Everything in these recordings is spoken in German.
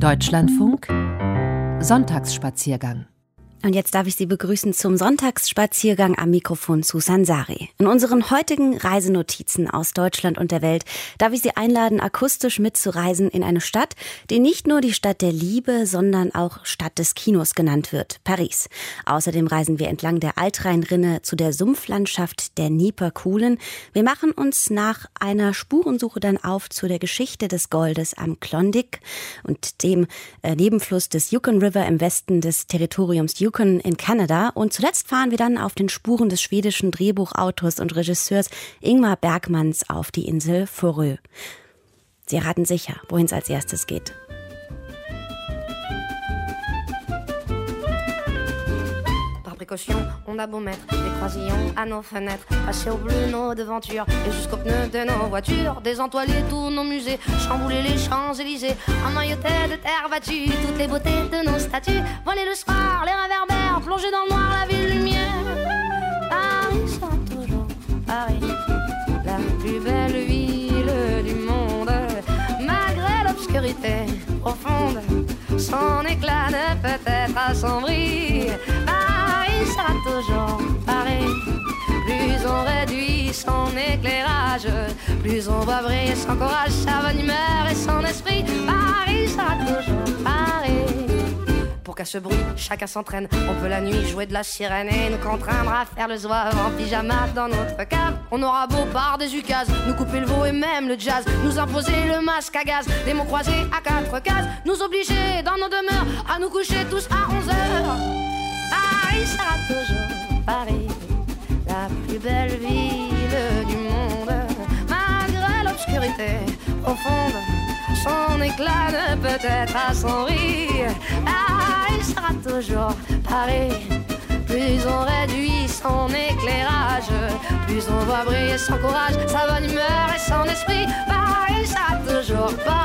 Deutschlandfunk Sonntagsspaziergang und jetzt darf ich Sie begrüßen zum Sonntagsspaziergang am Mikrofon Susan Sari. In unseren heutigen Reisenotizen aus Deutschland und der Welt darf ich Sie einladen, akustisch mitzureisen in eine Stadt, die nicht nur die Stadt der Liebe, sondern auch Stadt des Kinos genannt wird, Paris. Außerdem reisen wir entlang der Altrheinrinne zu der Sumpflandschaft der Nieperkuhlen. Wir machen uns nach einer Spurensuche dann auf zu der Geschichte des Goldes am Klondike und dem äh, Nebenfluss des Yukon River im Westen des Territoriums Yukon Yukon in Kanada. Und zuletzt fahren wir dann auf den Spuren des schwedischen Drehbuchautors und Regisseurs Ingmar Bergmanns auf die Insel Foreux. Sie raten sicher, wohin es als erstes geht. On a beau mettre des croisillons à nos fenêtres, passer au bleu nos devantures et jusqu'aux pneus de nos voitures, désentoiler tous nos musées, chambouler les Champs-Élysées, emmailloter de terre battue toutes les beautés de nos statues, voler le soir, les réverbères, plonger dans le noir la ville lumière. Paris toujours Paris, la plus belle ville du monde, malgré l'obscurité profonde. Son éclat ne peut être assombri sera toujours pareil. Plus on réduit son éclairage, plus on va briller son courage, sa bonne humeur et son esprit. Paris sera toujours pareil. Pour qu'à ce bruit, chacun s'entraîne. On peut la nuit jouer de la sirène et nous contraindre à faire le zouave en pyjama dans notre cave. On aura beau par des ukases, nous couper le veau et même le jazz, nous imposer le masque à gaz, des mots croisés à quatre cases, nous obliger dans nos demeures à nous coucher tous à 11 heures. Paris sera toujours Paris, la plus belle ville du monde. Malgré l'obscurité profonde, son éclat ne peut être assombri. Paris sera toujours Paris. Plus on réduit son éclairage, plus on voit briller son courage, sa bonne humeur et son esprit. Paris sera toujours Paris.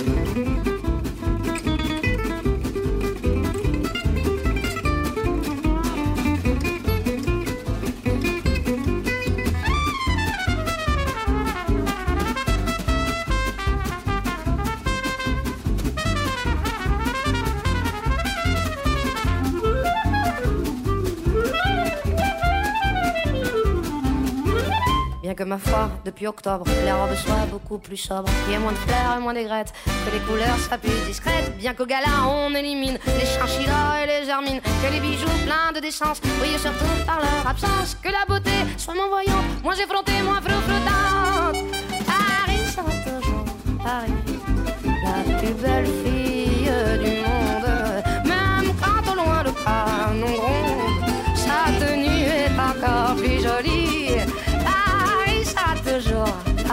ma foi, depuis octobre, les robes soient beaucoup plus sobres. Qu'il y ait moins de fleurs et moins d'aigrettes, que les couleurs soient plus discrètes. Bien qu'au gala, on élimine les chinchillas et les germines. Que les bijoux pleins de décence brillent surtout par leur absence. Que la beauté soit moins voyante, moins effrontée, moins flottante. Paris Paris, la plus belle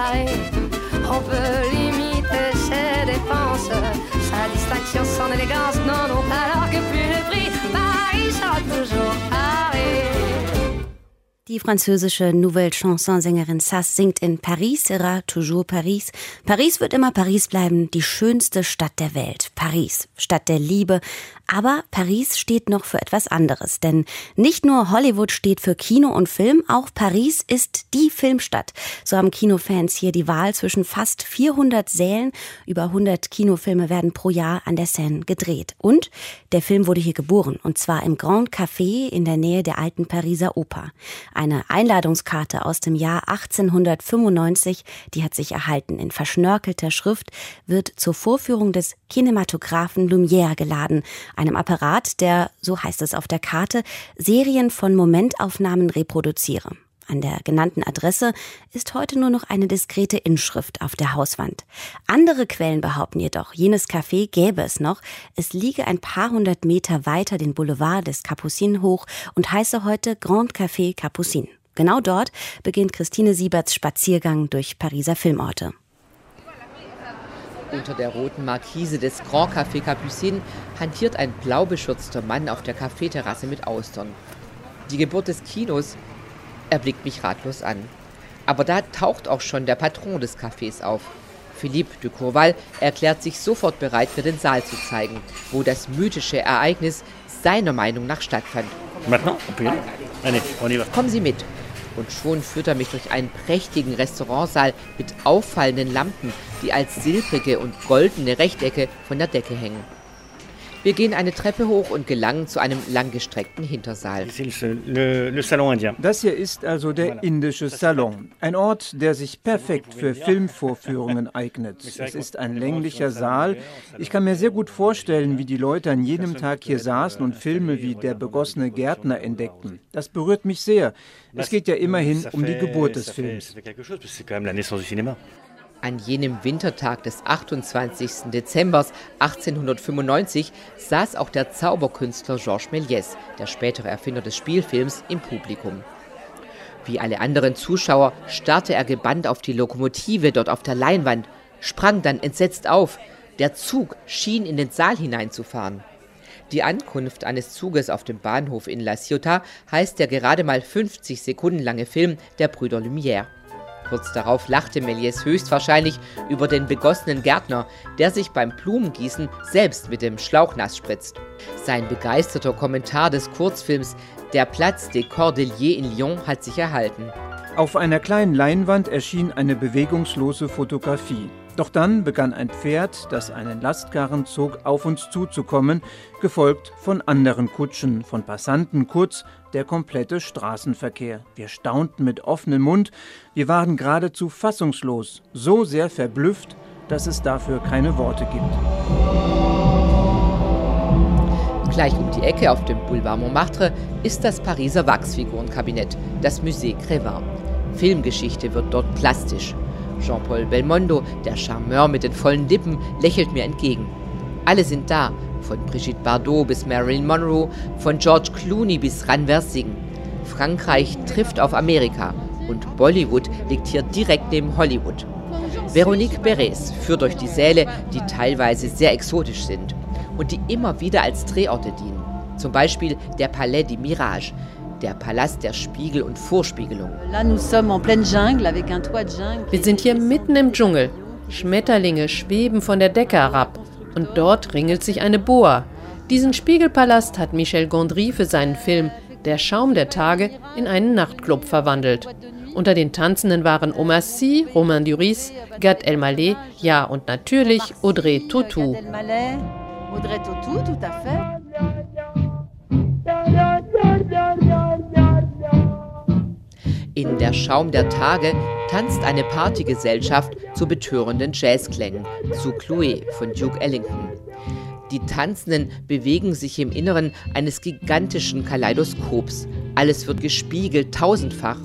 Paris. On peut limiter ses dépenses, sa distinction, son élégance, non, non, alors que plus le prix, Paris sera toujours Paris. Die französische Nouvelle Chanson-Sängerin Sass singt in Paris sera toujours Paris. Paris wird immer Paris bleiben, die schönste Stadt der Welt. Paris, Stadt der Liebe, aber Paris steht noch für etwas anderes, denn nicht nur Hollywood steht für Kino und Film, auch Paris ist die Filmstadt. So haben Kinofans hier die Wahl zwischen fast 400 Sälen, über 100 Kinofilme werden pro Jahr an der Seine gedreht. Und der Film wurde hier geboren, und zwar im Grand Café in der Nähe der alten Pariser Oper. Eine Einladungskarte aus dem Jahr 1895, die hat sich erhalten. In verschnörkelter Schrift wird zur Vorführung des Kinematographen Lumière geladen einem Apparat, der, so heißt es auf der Karte, Serien von Momentaufnahmen reproduziere. An der genannten Adresse ist heute nur noch eine diskrete Inschrift auf der Hauswand. Andere Quellen behaupten jedoch, jenes Café gäbe es noch. Es liege ein paar hundert Meter weiter den Boulevard des Capucines hoch und heiße heute Grand Café Capucine. Genau dort beginnt Christine Sieberts Spaziergang durch Pariser Filmorte. Unter der roten Markise des Grand Café Capucine hantiert ein blau beschürzter Mann auf der Kaffeeterrasse mit Austern. Die Geburt des Kinos, er blickt mich ratlos an. Aber da taucht auch schon der Patron des Cafés auf. Philippe de Courval erklärt sich sofort bereit, mir den Saal zu zeigen, wo das mythische Ereignis seiner Meinung nach stattfand. Kommen Sie mit. Und schon führt er mich durch einen prächtigen Restaurantsaal mit auffallenden Lampen, die als silbrige und goldene Rechtecke von der Decke hängen. Wir gehen eine Treppe hoch und gelangen zu einem langgestreckten Hintersaal. Das hier ist also der indische Salon. Ein Ort, der sich perfekt für Filmvorführungen eignet. Es ist ein länglicher Saal. Ich kann mir sehr gut vorstellen, wie die Leute an jedem Tag hier saßen und Filme wie Der begossene Gärtner entdeckten. Das berührt mich sehr. Es geht ja immerhin um die Geburt des Films. An jenem Wintertag des 28. Dezember 1895 saß auch der Zauberkünstler Georges Méliès, der spätere Erfinder des Spielfilms, im Publikum. Wie alle anderen Zuschauer starrte er gebannt auf die Lokomotive dort auf der Leinwand, sprang dann entsetzt auf. Der Zug schien in den Saal hineinzufahren. Die Ankunft eines Zuges auf dem Bahnhof in La Ciotat heißt der gerade mal 50 Sekunden lange Film der Brüder Lumière. Kurz darauf lachte Méliès höchstwahrscheinlich über den begossenen Gärtner, der sich beim Blumengießen selbst mit dem Schlauch nass spritzt. Sein begeisterter Kommentar des Kurzfilms Der Platz des Cordeliers in Lyon hat sich erhalten. Auf einer kleinen Leinwand erschien eine bewegungslose Fotografie. Doch dann begann ein Pferd, das einen Lastkarren zog, auf uns zuzukommen, gefolgt von anderen Kutschen, von Passanten, kurz der komplette Straßenverkehr. Wir staunten mit offenem Mund, wir waren geradezu fassungslos, so sehr verblüfft, dass es dafür keine Worte gibt. Gleich um die Ecke auf dem Boulevard Montmartre ist das Pariser Wachsfigurenkabinett, das Musée Crevin. Filmgeschichte wird dort plastisch. Jean-Paul Belmondo, der Charmeur mit den vollen Lippen, lächelt mir entgegen. Alle sind da, von Brigitte Bardot bis Marilyn Monroe, von George Clooney bis Ranver Singh. Frankreich trifft auf Amerika und Bollywood liegt hier direkt neben Hollywood. Veronique Beres führt durch die Säle, die teilweise sehr exotisch sind und die immer wieder als Drehorte dienen. Zum Beispiel der Palais des Mirages, der Palast der Spiegel und Vorspiegelung. Wir sind hier mitten im Dschungel. Schmetterlinge schweben von der Decke herab und dort ringelt sich eine Boa. Diesen Spiegelpalast hat Michel Gondry für seinen Film Der Schaum der Tage in einen Nachtclub verwandelt. Unter den Tanzenden waren Omar Sy, Romain Duris, Gad Elmaleh, ja und natürlich Audrey Tautou. Audrey Tautou, tout à fait. In der Schaum der Tage tanzt eine Partygesellschaft zu betörenden Jazzklängen, zu Chloe von Duke Ellington. Die Tanzenden bewegen sich im Inneren eines gigantischen Kaleidoskops. Alles wird gespiegelt, tausendfach.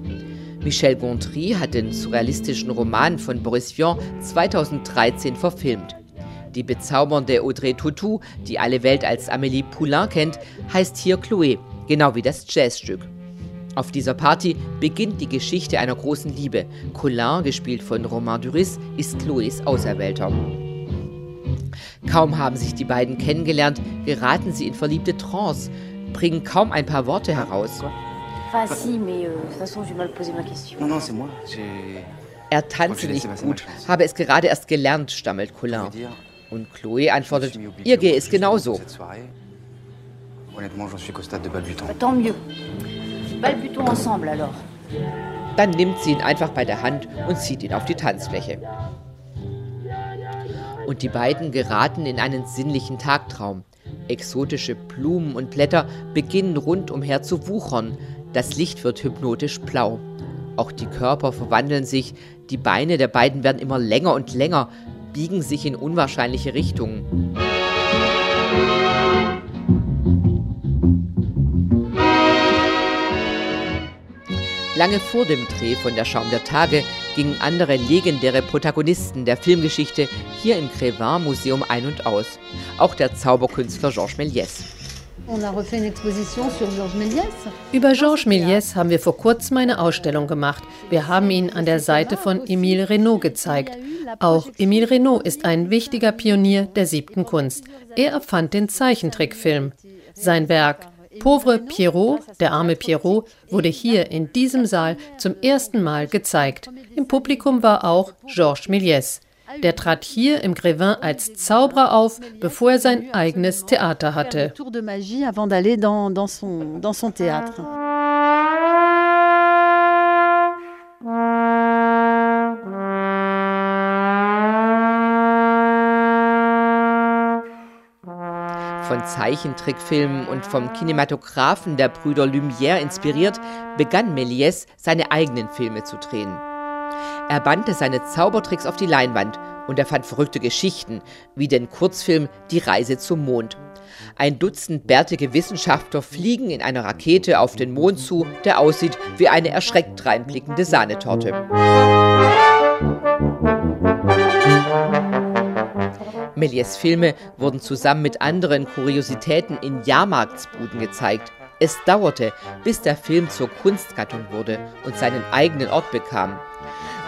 Michel Gondry hat den surrealistischen Roman von Boris Vian 2013 verfilmt. Die bezaubernde Audrey Tautou, die alle Welt als Amélie Poulain kennt, heißt hier Chloé, genau wie das Jazzstück. Auf dieser Party beginnt die Geschichte einer großen Liebe. Colin, gespielt von Romain Duris, ist Chloés Auserwählter. Kaum haben sich die beiden kennengelernt, geraten sie in verliebte Trance, bringen kaum ein paar Worte heraus. Euh, er tanze nicht gut, habe es gerade erst gelernt, stammelt Colin. Und Chloé antwortet, ihr gehe es genauso. Tant mieux balbutons ensemble alors. Dann nimmt sie ihn einfach bei der Hand und zieht ihn auf die Tanzfläche. Und die beiden geraten in einen sinnlichen Tagtraum. Exotische Blumen und Blätter beginnen rundumher zu wuchern. Das Licht wird hypnotisch blau. Auch die Körper verwandeln sich, die Beine der beiden werden immer länger und länger, biegen sich in unwahrscheinliche Richtungen. Lange vor dem Dreh von Der Schaum der Tage gingen andere legendäre Protagonisten der Filmgeschichte hier im Crevin Museum ein und aus. Auch der Zauberkünstler Georges Méliès. Über Georges Méliès haben wir vor kurzem eine Ausstellung gemacht. Wir haben ihn an der Seite von Émile Renault gezeigt. Auch Émile Renault ist ein wichtiger Pionier der siebten Kunst. Er erfand den Zeichentrickfilm. Sein Werk Pauvre Pierrot, der arme Pierrot, wurde hier in diesem Saal zum ersten Mal gezeigt. Im Publikum war auch Georges Méliès. Der trat hier im Grévin als Zauberer auf, bevor er sein eigenes Theater hatte. Von Zeichentrickfilmen und vom Kinematographen der Brüder Lumière inspiriert, begann Méliès seine eigenen Filme zu drehen. Er bannte seine Zaubertricks auf die Leinwand und erfand verrückte Geschichten, wie den Kurzfilm Die Reise zum Mond. Ein Dutzend bärtige Wissenschaftler fliegen in einer Rakete auf den Mond zu, der aussieht wie eine erschreckt reinblickende Sahnetorte. Méliès Filme wurden zusammen mit anderen Kuriositäten in Jahrmarktsbuden gezeigt. Es dauerte, bis der Film zur Kunstgattung wurde und seinen eigenen Ort bekam.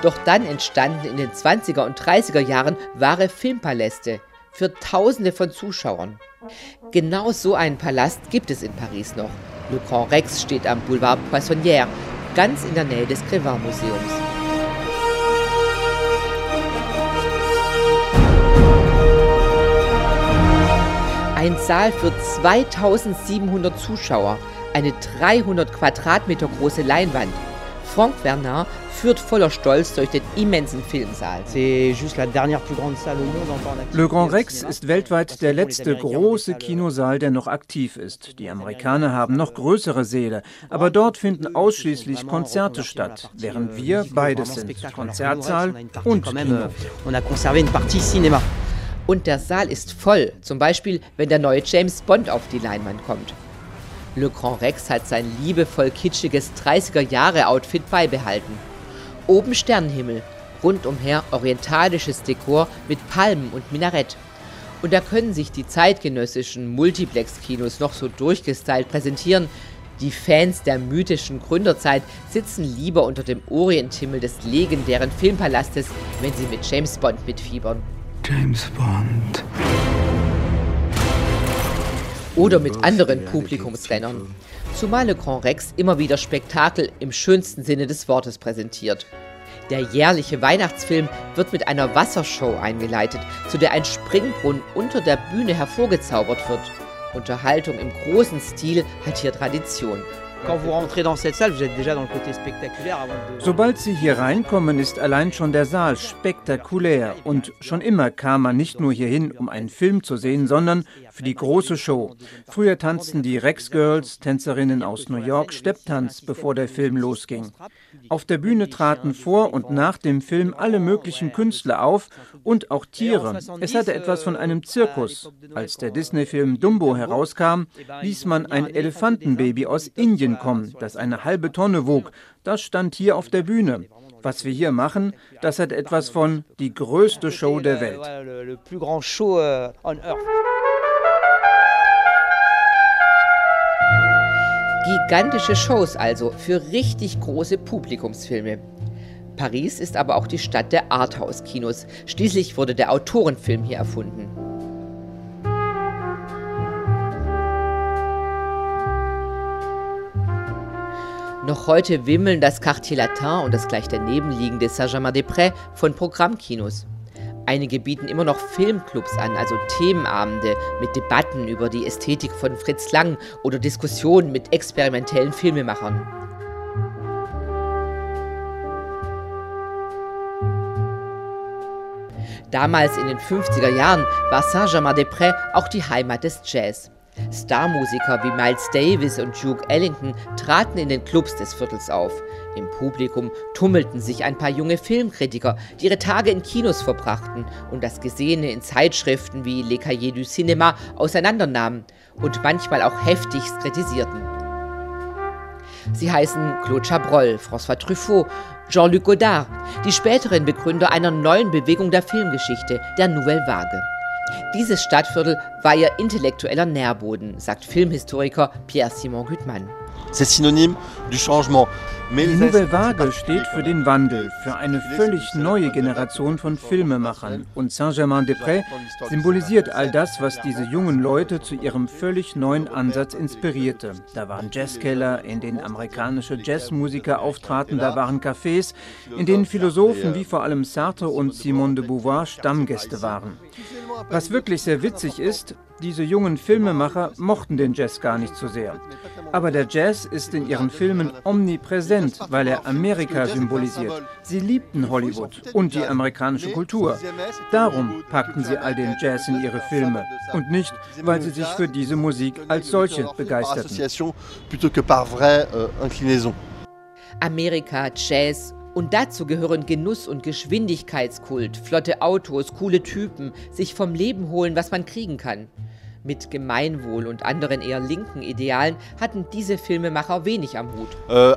Doch dann entstanden in den 20er und 30er Jahren wahre Filmpaläste für Tausende von Zuschauern. Genau so einen Palast gibt es in Paris noch. Le Grand Rex steht am Boulevard Poissonnière, ganz in der Nähe des Crevin Museums. Ein Saal für 2700 Zuschauer, eine 300 Quadratmeter große Leinwand. Franck Bernard führt voller Stolz durch den immensen Filmsaal. Le Grand Rex ist weltweit der letzte große Kinosaal, der noch aktiv ist. Die Amerikaner haben noch größere Säle, aber dort finden ausschließlich Konzerte statt, während wir beides sind, Konzertsaal und Kino. Und der Saal ist voll, zum Beispiel, wenn der neue James Bond auf die Leinwand kommt. Le Grand Rex hat sein liebevoll kitschiges 30er-Jahre-Outfit beibehalten. Oben Sternenhimmel, rundumher orientalisches Dekor mit Palmen und Minarett. Und da können sich die zeitgenössischen Multiplex-Kinos noch so durchgestylt präsentieren. Die Fans der mythischen Gründerzeit sitzen lieber unter dem Orienthimmel des legendären Filmpalastes, wenn sie mit James Bond mitfiebern. James Bond. Oder mit anderen Publikumsrennern. Zumal Le Grand Rex immer wieder Spektakel im schönsten Sinne des Wortes präsentiert. Der jährliche Weihnachtsfilm wird mit einer Wassershow eingeleitet, zu der ein Springbrunnen unter der Bühne hervorgezaubert wird. Unterhaltung im großen Stil hat hier Tradition. Sobald Sie hier reinkommen, ist allein schon der Saal spektakulär. Und schon immer kam man nicht nur hierhin, um einen Film zu sehen, sondern für die große Show. Früher tanzten die Rex Girls, Tänzerinnen aus New York, Stepptanz, bevor der Film losging. Auf der Bühne traten vor und nach dem Film alle möglichen Künstler auf und auch Tiere. Es hatte etwas von einem Zirkus. Als der Disney-Film Dumbo herauskam, ließ man ein Elefantenbaby aus Indien kommen, das eine halbe Tonne wog. Das stand hier auf der Bühne. Was wir hier machen, das hat etwas von die größte Show der Welt. Gigantische Shows also für richtig große Publikumsfilme. Paris ist aber auch die Stadt der Arthouse-Kinos. Schließlich wurde der Autorenfilm hier erfunden. Noch heute wimmeln das Quartier Latin und das gleich daneben liegende Saint-Germain-des-Prés von Programmkinos. Einige bieten immer noch Filmclubs an, also Themenabende mit Debatten über die Ästhetik von Fritz Lang oder Diskussionen mit experimentellen Filmemachern. Damals in den 50er Jahren war Saint-Germain-des-Prés auch die Heimat des Jazz. Starmusiker wie Miles Davis und Duke Ellington traten in den Clubs des Viertels auf. Im Publikum tummelten sich ein paar junge Filmkritiker, die ihre Tage in Kinos verbrachten und das Gesehene in Zeitschriften wie Le Cahiers du Cinéma auseinandernahmen und manchmal auch heftigst kritisierten. Sie heißen Claude Chabrol, François Truffaut, Jean-Luc Godard, die späteren Begründer einer neuen Bewegung der Filmgeschichte, der Nouvelle Vague. Dieses Stadtviertel war ihr intellektueller Nährboden, sagt Filmhistoriker Pierre-Simon Gutmann. C'est synonyme du changement. Die Nouvelle Vague steht für den Wandel, für eine völlig neue Generation von Filmemachern. Und Saint-Germain-des-Prés symbolisiert all das, was diese jungen Leute zu ihrem völlig neuen Ansatz inspirierte. Da waren Jazzkeller, in denen amerikanische Jazzmusiker auftraten, da waren Cafés, in denen Philosophen wie vor allem Sartre und Simone de Beauvoir Stammgäste waren. Was wirklich sehr witzig ist, diese jungen Filmemacher mochten den Jazz gar nicht so sehr. Aber der Jazz ist in ihren Filmen omnipräsent, weil er Amerika symbolisiert. Sie liebten Hollywood und die amerikanische Kultur. Darum packten sie all den Jazz in ihre Filme und nicht, weil sie sich für diese Musik als solche begeisterten. Euh, Amerika, Jazz und dazu gehören Genuss und Geschwindigkeitskult, flotte Autos, coole Typen, sich vom Leben holen, was man kriegen kann. Mit Gemeinwohl und anderen eher linken Idealen hatten diese Filmemacher wenig am Hut. Äh,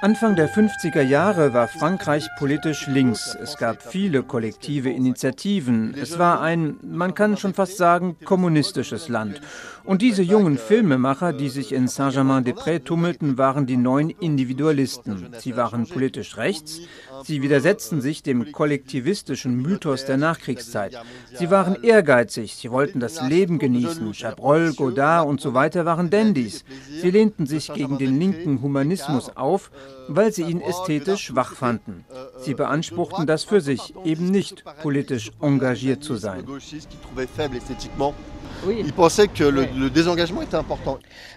Anfang der 50er Jahre war Frankreich politisch links. Es gab viele kollektive Initiativen. Es war ein, man kann schon fast sagen, kommunistisches Land. Und diese jungen Filmemacher, die sich in Saint-Germain-des-Prés tummelten, waren die neuen Individualisten. Sie waren politisch rechts, sie widersetzten sich dem kollektivistischen Mythos der Nachkriegszeit. Sie waren ehrgeizig, sie wollten das Leben genießen. Chabrol, Godard und so weiter waren Dandys. Sie lehnten sich gegen den linken Humanismus auf, weil sie ihn ästhetisch schwach fanden. Sie beanspruchten das für sich, eben nicht politisch engagiert zu sein.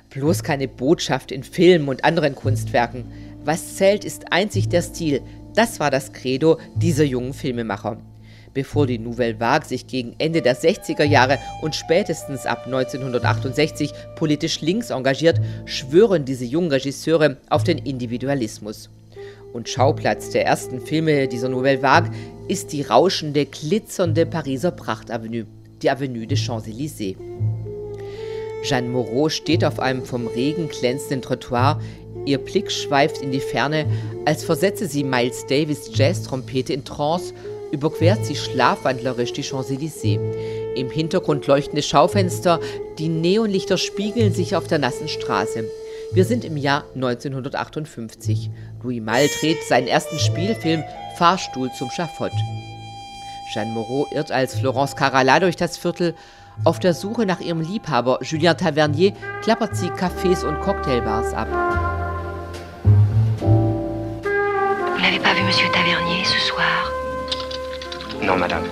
Bloß keine Botschaft in Filmen und anderen Kunstwerken. Was zählt, ist einzig der Stil. Das war das Credo dieser jungen Filmemacher. Bevor die Nouvelle Vague sich gegen Ende der 60er Jahre und spätestens ab 1968 politisch links engagiert, schwören diese jungen Regisseure auf den Individualismus. Und Schauplatz der ersten Filme dieser Nouvelle Vague ist die rauschende, glitzernde Pariser Prachtavenue die Avenue des Champs-Élysées. Jeanne Moreau steht auf einem vom Regen glänzenden Trottoir. Ihr Blick schweift in die Ferne, als versetze sie Miles Davis Jazz-Trompete in Trance, überquert sie schlafwandlerisch die Champs-Élysées. Im Hintergrund leuchtende Schaufenster, die Neonlichter spiegeln sich auf der nassen Straße. Wir sind im Jahr 1958. Louis Malle dreht seinen ersten Spielfilm Fahrstuhl zum Schafott. Jeanne Moreau irrt als Florence Carala durch das Viertel. Auf der Suche nach ihrem Liebhaber Julien Tavernier klappert sie Cafés und Cocktailbars ab. N'avez pas vu Monsieur Tavernier ce soir? Non, Madame.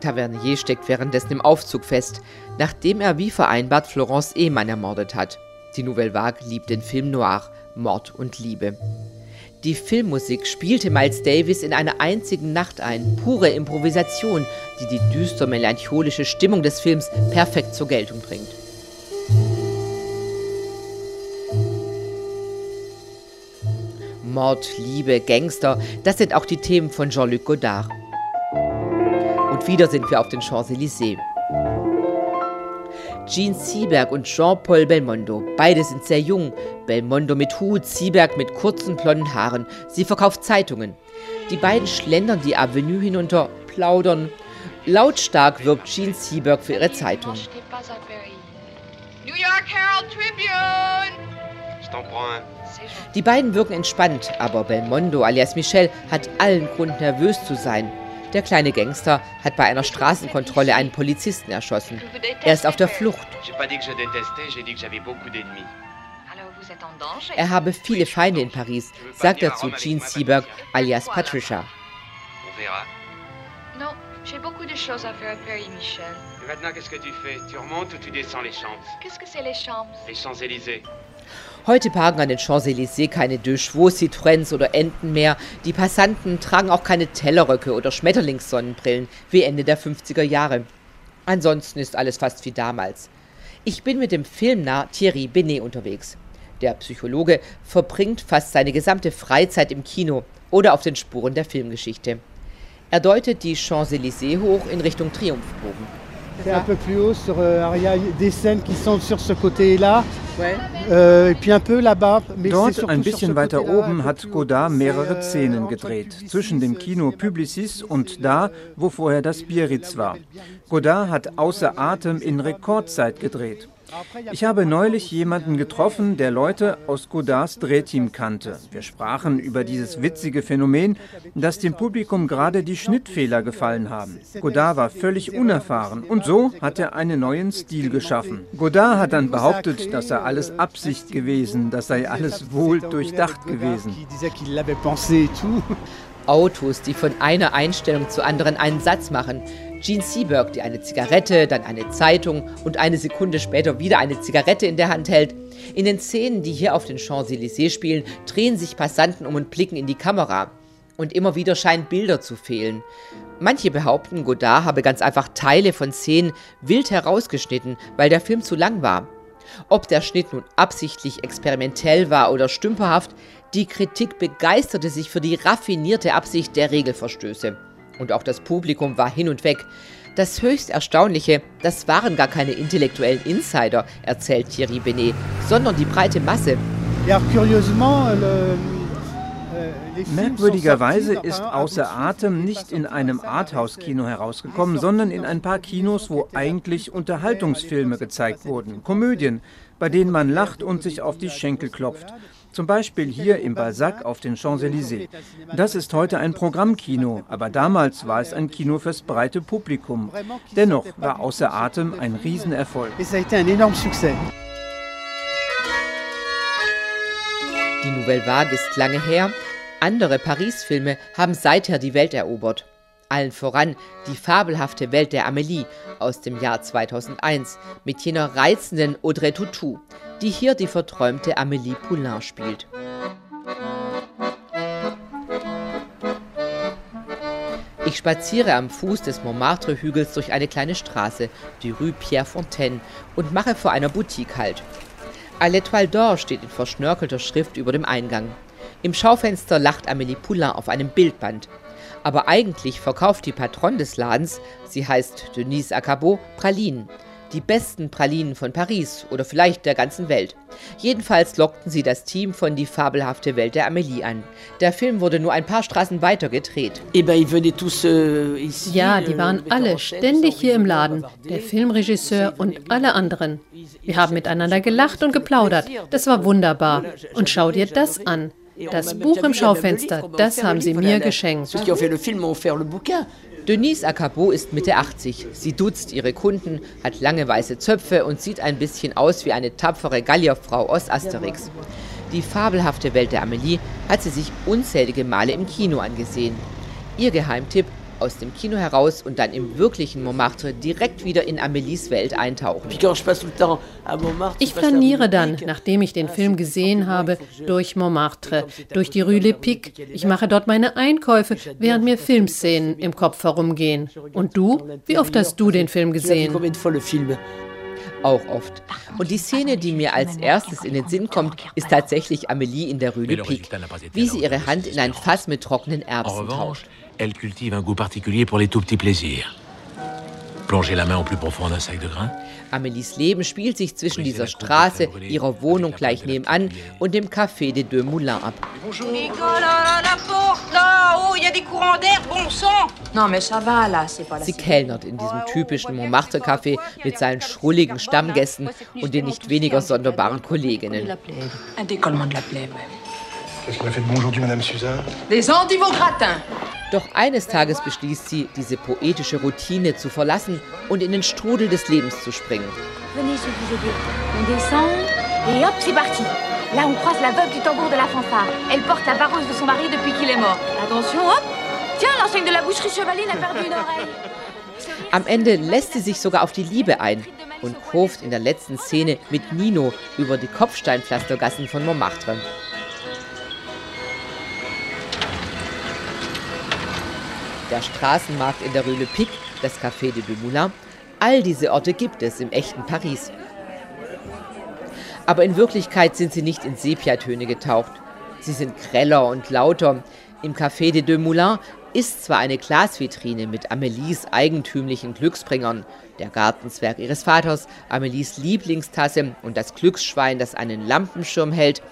Tavernier steckt währenddessen im Aufzug fest, nachdem er wie vereinbart Florence Ehmann ermordet hat. Die Nouvelle Vague liebt den Film Noir, Mord und Liebe. Die Filmmusik spielte Miles Davis in einer einzigen Nacht ein, pure Improvisation, die die düster melancholische Stimmung des Films perfekt zur Geltung bringt. Mord, Liebe, Gangster, das sind auch die Themen von Jean-Luc Godard. Und wieder sind wir auf den Champs-Élysées. Jean Sieberg und Jean-Paul Belmondo. Beide sind sehr jung. Belmondo mit Hut, Sieberg mit kurzen blonden Haaren. Sie verkauft Zeitungen. Die beiden schlendern die Avenue hinunter, plaudern. Lautstark wirbt Jean Sieberg für ihre Zeitung. New York Herald Tribune! Die beiden wirken entspannt, aber Belmondo alias Michel hat allen Grund nervös zu sein. Der kleine Gangster hat bei einer Straßenkontrolle einen Polizisten erschossen. Er ist auf der Flucht. Er habe viele Feinde in Paris, sagt er zu Jean Seberg alias Patricia. J'ai beaucoup de choses à faire à Paris, Michel. Et maintenant, qu'est-ce que tu fais Tu remontes ou tu descends les Champs Qu'est-ce que c'est les Champs Les Champs-Élysées. Heute parken an den Champs-Élysées keine Deux Chevaux, Citroëns oder Enten mehr. Die Passanten tragen auch keine Tellerröcke oder Schmetterlingssonnenbrillen wie Ende der 50er Jahre. Ansonsten ist alles fast wie damals. Ich bin mit dem Filmnah Thierry Benet unterwegs. Der Psychologe verbringt fast seine gesamte Freizeit im Kino oder auf den Spuren der Filmgeschichte. Er deutet die Champs-Élysées hoch in Richtung Triumphbogen. C'est un peu plus haut, sur, euh, il y a des scènes qui sont sur ce côté-là. Euh, Dort, ein bisschen weiter oben, hat Godard mehrere euh, Szenen gedreht, zwischen dem Kino Publicis und da, wo vorher das Biarritz war. Godard hat außer Atem in Rekordzeit gedreht. Ich habe neulich jemanden getroffen, der Leute aus Godards Drehteam kannte. Wir sprachen über dieses witzige Phänomen, dass dem Publikum gerade die Schnittfehler gefallen haben. Godard war völlig unerfahren und so hat er einen neuen Stil geschaffen. Godard hat dann behauptet, das sei alles Absicht gewesen, das sei alles wohl durchdacht gewesen. Autos, die von einer Einstellung zur anderen einen Satz machen. Gene Seberg, die eine Zigarette, dann eine Zeitung und eine Sekunde später wieder eine Zigarette in der Hand hält. In den Szenen, die hier auf den Champs-Élysées spielen, drehen sich Passanten um und blicken in die Kamera. Und immer wieder scheinen Bilder zu fehlen. Manche behaupten, Godard habe ganz einfach Teile von Szenen wild herausgeschnitten, weil der Film zu lang war. Ob der Schnitt nun absichtlich experimentell war oder stümperhaft, die Kritik begeisterte sich für die raffinierte Absicht der Regelverstöße. Und auch das Publikum war hin und weg. Das höchst Erstaunliche, das waren gar keine intellektuellen Insider, erzählt Thierry Benet, sondern die breite Masse. Merkwürdigerweise ist Außer Atem nicht in einem Arthouse-Kino herausgekommen, sondern in ein paar Kinos, wo eigentlich Unterhaltungsfilme gezeigt wurden, Komödien, bei denen man lacht und sich auf die Schenkel klopft. Zum Beispiel hier im Balzac auf den Champs-Élysées. Das ist heute ein Programmkino, aber damals war es ein Kino fürs breite Publikum. Dennoch war Außer Atem ein Riesenerfolg. Die Nouvelle Vague ist lange her. Andere Paris-Filme haben seither die Welt erobert. Allen voran die fabelhafte Welt der Amélie aus dem Jahr 2001 mit jener reizenden Audrey Tautou, die hier die verträumte Amélie Poulain spielt. Ich spaziere am Fuß des Montmartre-Hügels durch eine kleine Straße, die Rue Pierre Fontaine, und mache vor einer Boutique Halt. À l'Étoile d'Or steht in verschnörkelter Schrift über dem Eingang. Im Schaufenster lacht Amélie Poulain auf einem Bildband. Aber eigentlich verkauft die Patron des Ladens, sie heißt Denise Acabot, Pralinen die besten Pralinen von Paris oder vielleicht der ganzen Welt. Jedenfalls lockten sie das Team von Die fabelhafte Welt der Amélie an. Der Film wurde nur ein paar Straßen weiter gedreht. Eh euh, ja, die waren alle ständig hier im Laden, der Filmregisseur und alle anderen. Wir haben miteinander gelacht und geplaudert. Das war wunderbar. Und schau dir das an. Das Buch im Schaufenster, das haben sie mir geschenkt. Denise Acabo ist Mitte 80. Sie duzt ihre Kunden, hat lange weiße Zöpfe und sieht ein bisschen aus wie eine tapfere Gallierfrau aus Asterix. Die fabelhafte Welt der Amelie hat sie sich unzählige Male im Kino angesehen. Ihr Geheimtipp, aus dem Kino heraus und dann im wirklichen Montmartre direkt wieder in Amelies Welt eintauchen. Ich planiere dann, nachdem ich den Film gesehen habe, durch Montmartre, durch die Rue Lepic. Ich mache dort meine Einkäufe, während mir Filmszenen im Kopf herumgehen. Und du? Wie oft hast du den Film gesehen? auch oft. Und die Szene, die mir als erstes in den Sinn kommt, ist tatsächlich Amelie in der Rue de Pic, wie sie ihre Hand in ein Fass mit trockenen Erbsen taucht. Elle cultive un goût particulier pour les tout petits plaisirs. Plonger la main au plus profond d'un sac de grains. Amelies Leben spielt sich zwischen dieser Straße, ihrer Wohnung gleich nebenan und dem Café des Deux Moulins ab. Sie kellnert in diesem typischen Montmartre-Café mit seinen schrulligen Stammgästen und den nicht weniger sonderbaren Kolleginnen. Qu'est-ce qu'on a fait de bon aujourd'hui, Madame Suzanne? Des endives au gratin doch eines Tages beschließt sie, diese poetische Routine zu verlassen und in den Strudel des Lebens zu springen. Venez, je vous aider. On descend et hop, c'est parti. Là, on croise la veuve du tambour de la fanfare. Elle porte la vareuse de son mari depuis qu'il est mort. Attention, hop Tiens, l'enseigne de la boucherie Chevaline a perdu une oreille. Am Ende lässt sie sich sogar auf die Liebe ein und kurft in der letzten Szene mit Nino über die Kopfsteinpflastergassen von Montmartre. Der Straßenmarkt in der Rue Le Pic, das Café de Dumoulin. All diese Orte gibt es im echten Paris. Aber in Wirklichkeit sind sie nicht in Sepiatöne getaucht. Sie sind greller und lauter. Im Café de Deux Moulins ist zwar eine Glasvitrine mit Amelies eigentümlichen Glücksbringern, der Gartenzwerg ihres Vaters, Amelies Lieblingstasse und das Glücksschwein, das einen Lampenschirm hält,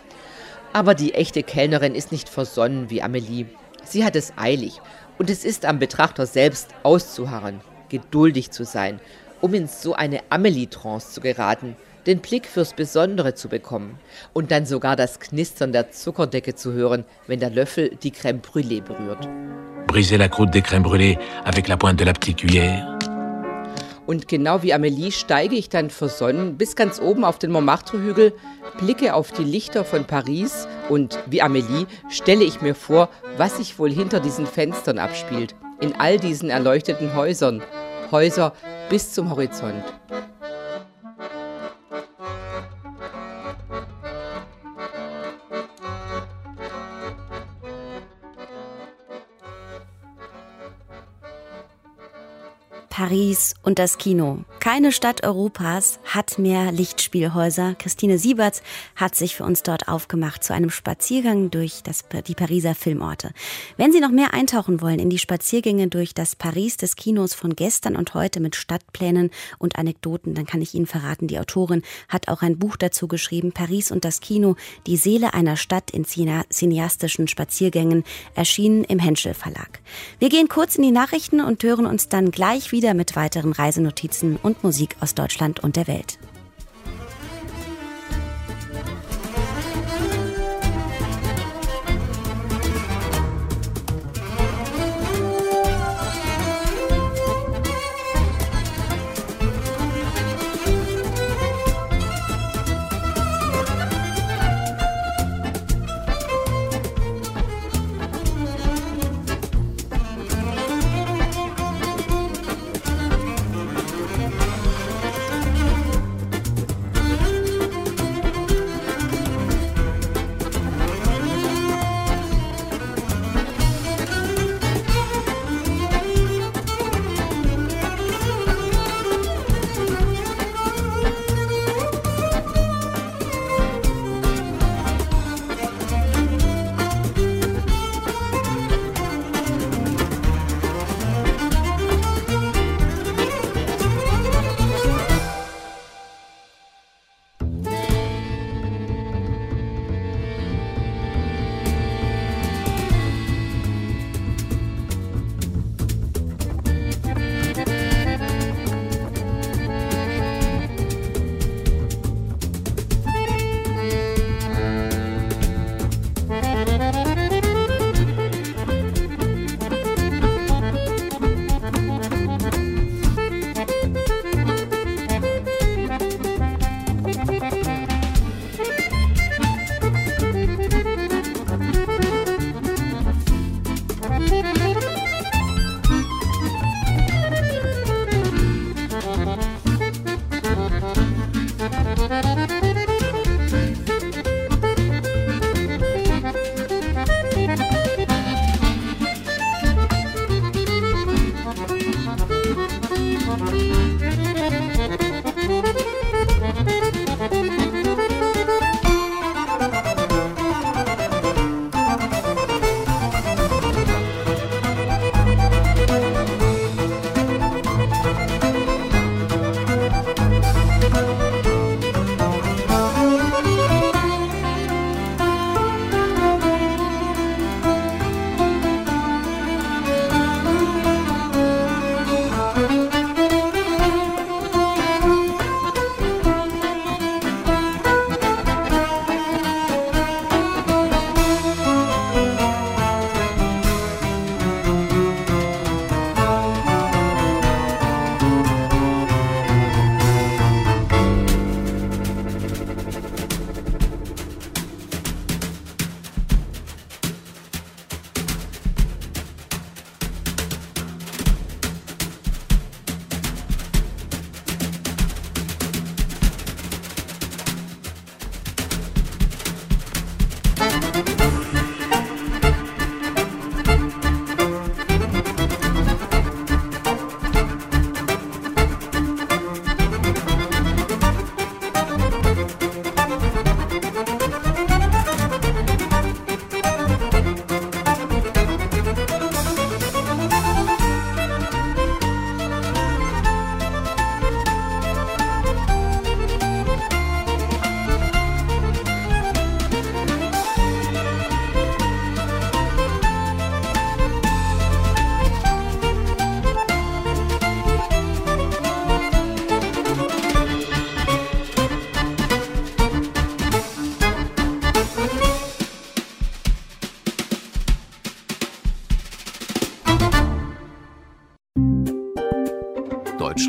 aber die echte Kellnerin ist nicht versonnen wie Amelie. Sie hat es eilig und es ist am Betrachter selbst auszuharren, geduldig zu sein, um in so eine Amelie-Trance zu geraten, den Blick fürs Besondere zu bekommen und dann sogar das Knistern der Zuckerdecke zu hören, wenn der Löffel die Crème brûlée berührt. Briser la croûte des crèmes brûlées avec la pointe de la petite cuillère. Und genau wie Amélie steige ich dann versonnen bis ganz oben auf den Montmartre-Hügel, blicke auf die Lichter von Paris und wie Amélie stelle ich mir vor, was sich wohl hinter diesen Fenstern abspielt, in all diesen erleuchteten Häusern, Häuser bis zum Horizont. Paris und das Kino. Keine Stadt Europas hat mehr Lichtspielhäuser. Christine Sieberts hat sich für uns dort aufgemacht zu einem Spaziergang durch das, die Pariser Filmorte. Wenn Sie noch mehr eintauchen wollen in die Spaziergänge durch das Paris des Kinos von gestern und heute mit Stadtplänen und Anekdoten, dann kann ich Ihnen verraten, die Autorin hat auch ein Buch dazu geschrieben, Paris und das Kino, die Seele einer Stadt in cineastischen Spaziergängen, erschienen im Henschel Verlag. Wir gehen kurz in die Nachrichten und hören uns dann gleich wieder mit weiteren Reisenotizen und Musik aus Deutschland und der Welt.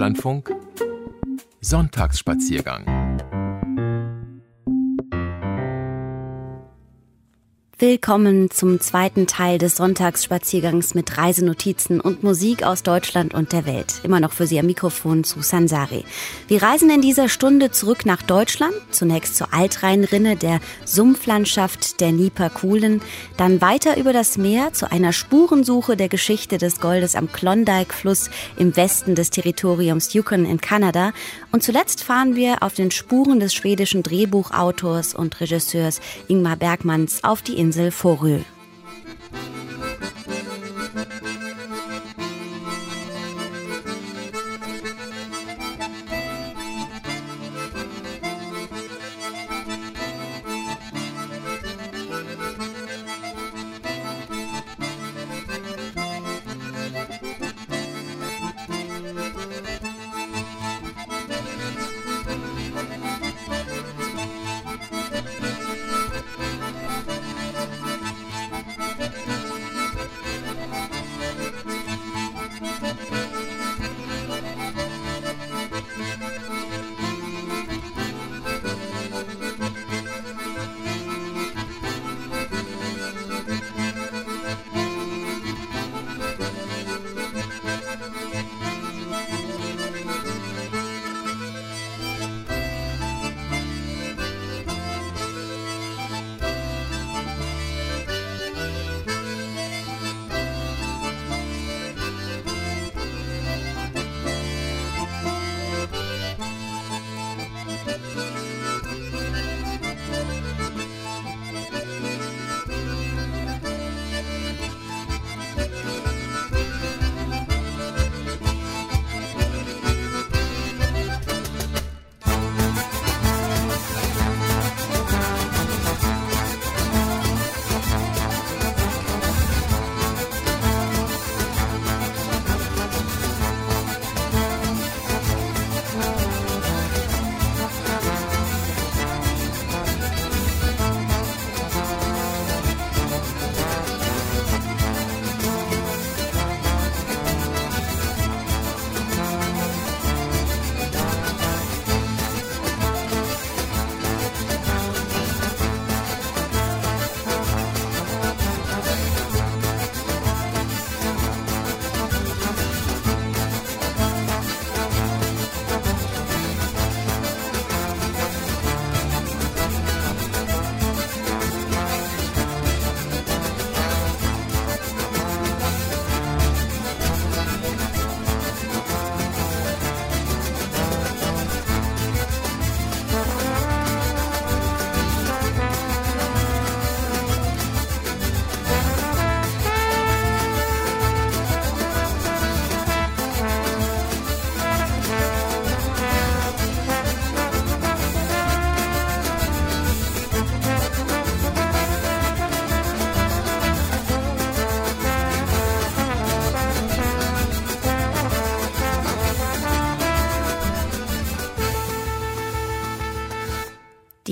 Deutschlandfunk. Sonntagsspaziergang Willkommen zum zweiten Teil des Sonntagsspaziergangs mit Reisenotizen und Musik aus Deutschland und der Welt. Immer noch für Sie am Mikrofon zu Sansari. Wir reisen in dieser Stunde zurück nach Deutschland, zunächst zur Altrheinrinne der Sumpflandschaft der Nieperkuhlen, dann weiter über das Meer zu einer Spurensuche der Geschichte des Goldes am Klondike-Fluss im Westen des Territoriums Yukon in Kanada und zuletzt fahren wir auf den Spuren des schwedischen Drehbuchautors und Regisseurs Ingmar Bergmanns auf die Insel Vorö.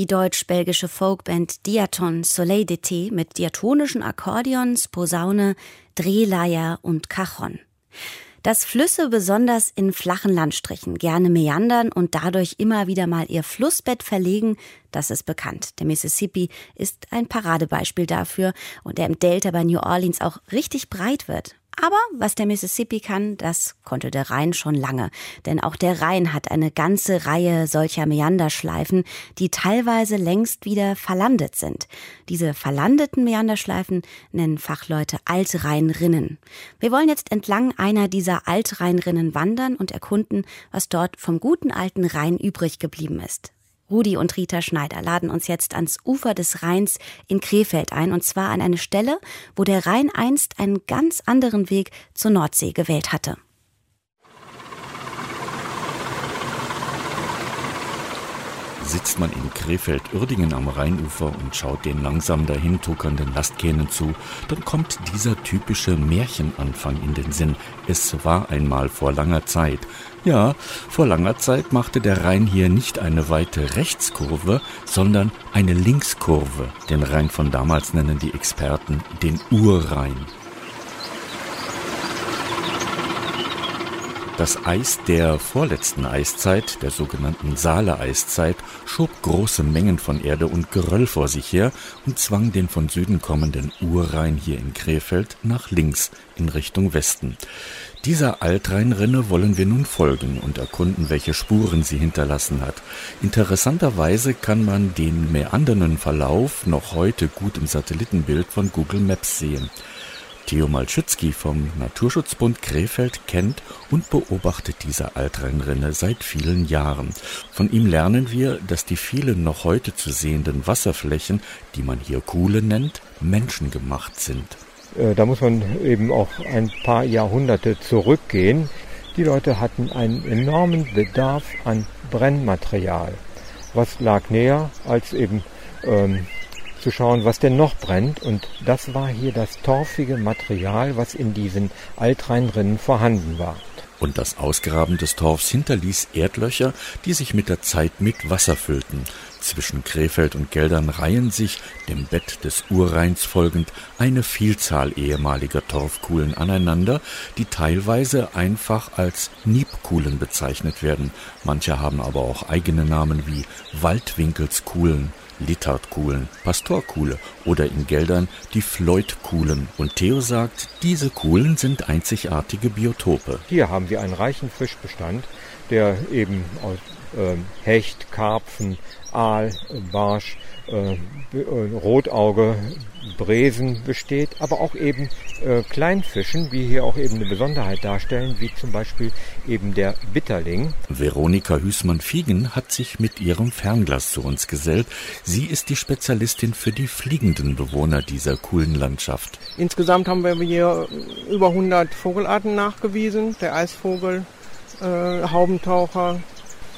Die deutsch-belgische Folkband Diaton Soleil d'été mit diatonischen Akkordeons, Posaune, Drehleier und Cajon. Dass Flüsse besonders in flachen Landstrichen gerne meandern und dadurch immer wieder mal ihr Flussbett verlegen, das ist bekannt. Der Mississippi ist ein Paradebeispiel dafür und der im Delta bei New Orleans auch richtig breit wird. Aber was der Mississippi kann, das konnte der Rhein schon lange. Denn auch der Rhein hat eine ganze Reihe solcher Meanderschleifen, die teilweise längst wieder verlandet sind. Diese verlandeten Meanderschleifen nennen Fachleute Altrheinrinnen. Wir wollen jetzt entlang einer dieser Altrheinrinnen wandern und erkunden, was dort vom guten alten Rhein übrig geblieben ist. Rudi und Rita Schneider laden uns jetzt ans Ufer des Rheins in Krefeld ein, und zwar an eine Stelle, wo der Rhein einst einen ganz anderen Weg zur Nordsee gewählt hatte. Sitzt man in Krefeld-Uerdingen am Rheinufer und schaut den langsam dahin tuckernden Lastkähnen zu, dann kommt dieser typische Märchenanfang in den Sinn. Es war einmal vor langer Zeit. Ja, vor langer Zeit machte der Rhein hier nicht eine weite Rechtskurve, sondern eine Linkskurve. Den Rhein von damals nennen die Experten den Urrhein. Das Eis der vorletzten Eiszeit, der sogenannten Saale-Eiszeit, schob große Mengen von Erde und Geröll vor sich her und zwang den von Süden kommenden Urrhein hier in Krefeld nach links in Richtung Westen. Dieser Altrheinrinne wollen wir nun folgen und erkunden, welche Spuren sie hinterlassen hat. Interessanterweise kann man den meandernden Verlauf noch heute gut im Satellitenbild von Google Maps sehen. Theo Malschützki vom Naturschutzbund Krefeld kennt und beobachtet diese Altrennrinne seit vielen Jahren. Von ihm lernen wir, dass die vielen noch heute zu sehenden Wasserflächen, die man hier Kuhle nennt, menschengemacht sind. Äh, da muss man eben auch ein paar Jahrhunderte zurückgehen. Die Leute hatten einen enormen Bedarf an Brennmaterial. Was lag näher als eben ähm, zu schauen, was denn noch brennt. Und das war hier das torfige Material, was in diesen Altrheinrinnen vorhanden war. Und das Ausgraben des Torfs hinterließ Erdlöcher, die sich mit der Zeit mit Wasser füllten. Zwischen Krefeld und Geldern reihen sich, dem Bett des Urrheins folgend, eine Vielzahl ehemaliger Torfkuhlen aneinander, die teilweise einfach als Niebkuhlen bezeichnet werden. Manche haben aber auch eigene Namen wie Waldwinkelskuhlen, Littardkuhlen, Pastorkuhle oder in Geldern die Floydkuhlen. Und Theo sagt, diese Kuhlen sind einzigartige Biotope. Hier haben wir einen reichen Fischbestand, der eben aus äh, Hecht, Karpfen, Aal, Barsch, äh, äh, Rotauge, Bresen besteht, aber auch eben äh, Kleinfischen, wie hier auch eben eine Besonderheit darstellen, wie zum Beispiel eben der Bitterling. Veronika Hüßmann-Fiegen hat sich mit ihrem Fernglas zu uns gesellt. Sie ist die Spezialistin für die fliegenden Bewohner dieser coolen Landschaft. Insgesamt haben wir hier über 100 Vogelarten nachgewiesen. Der Eisvogel, äh, Haubentaucher, äh,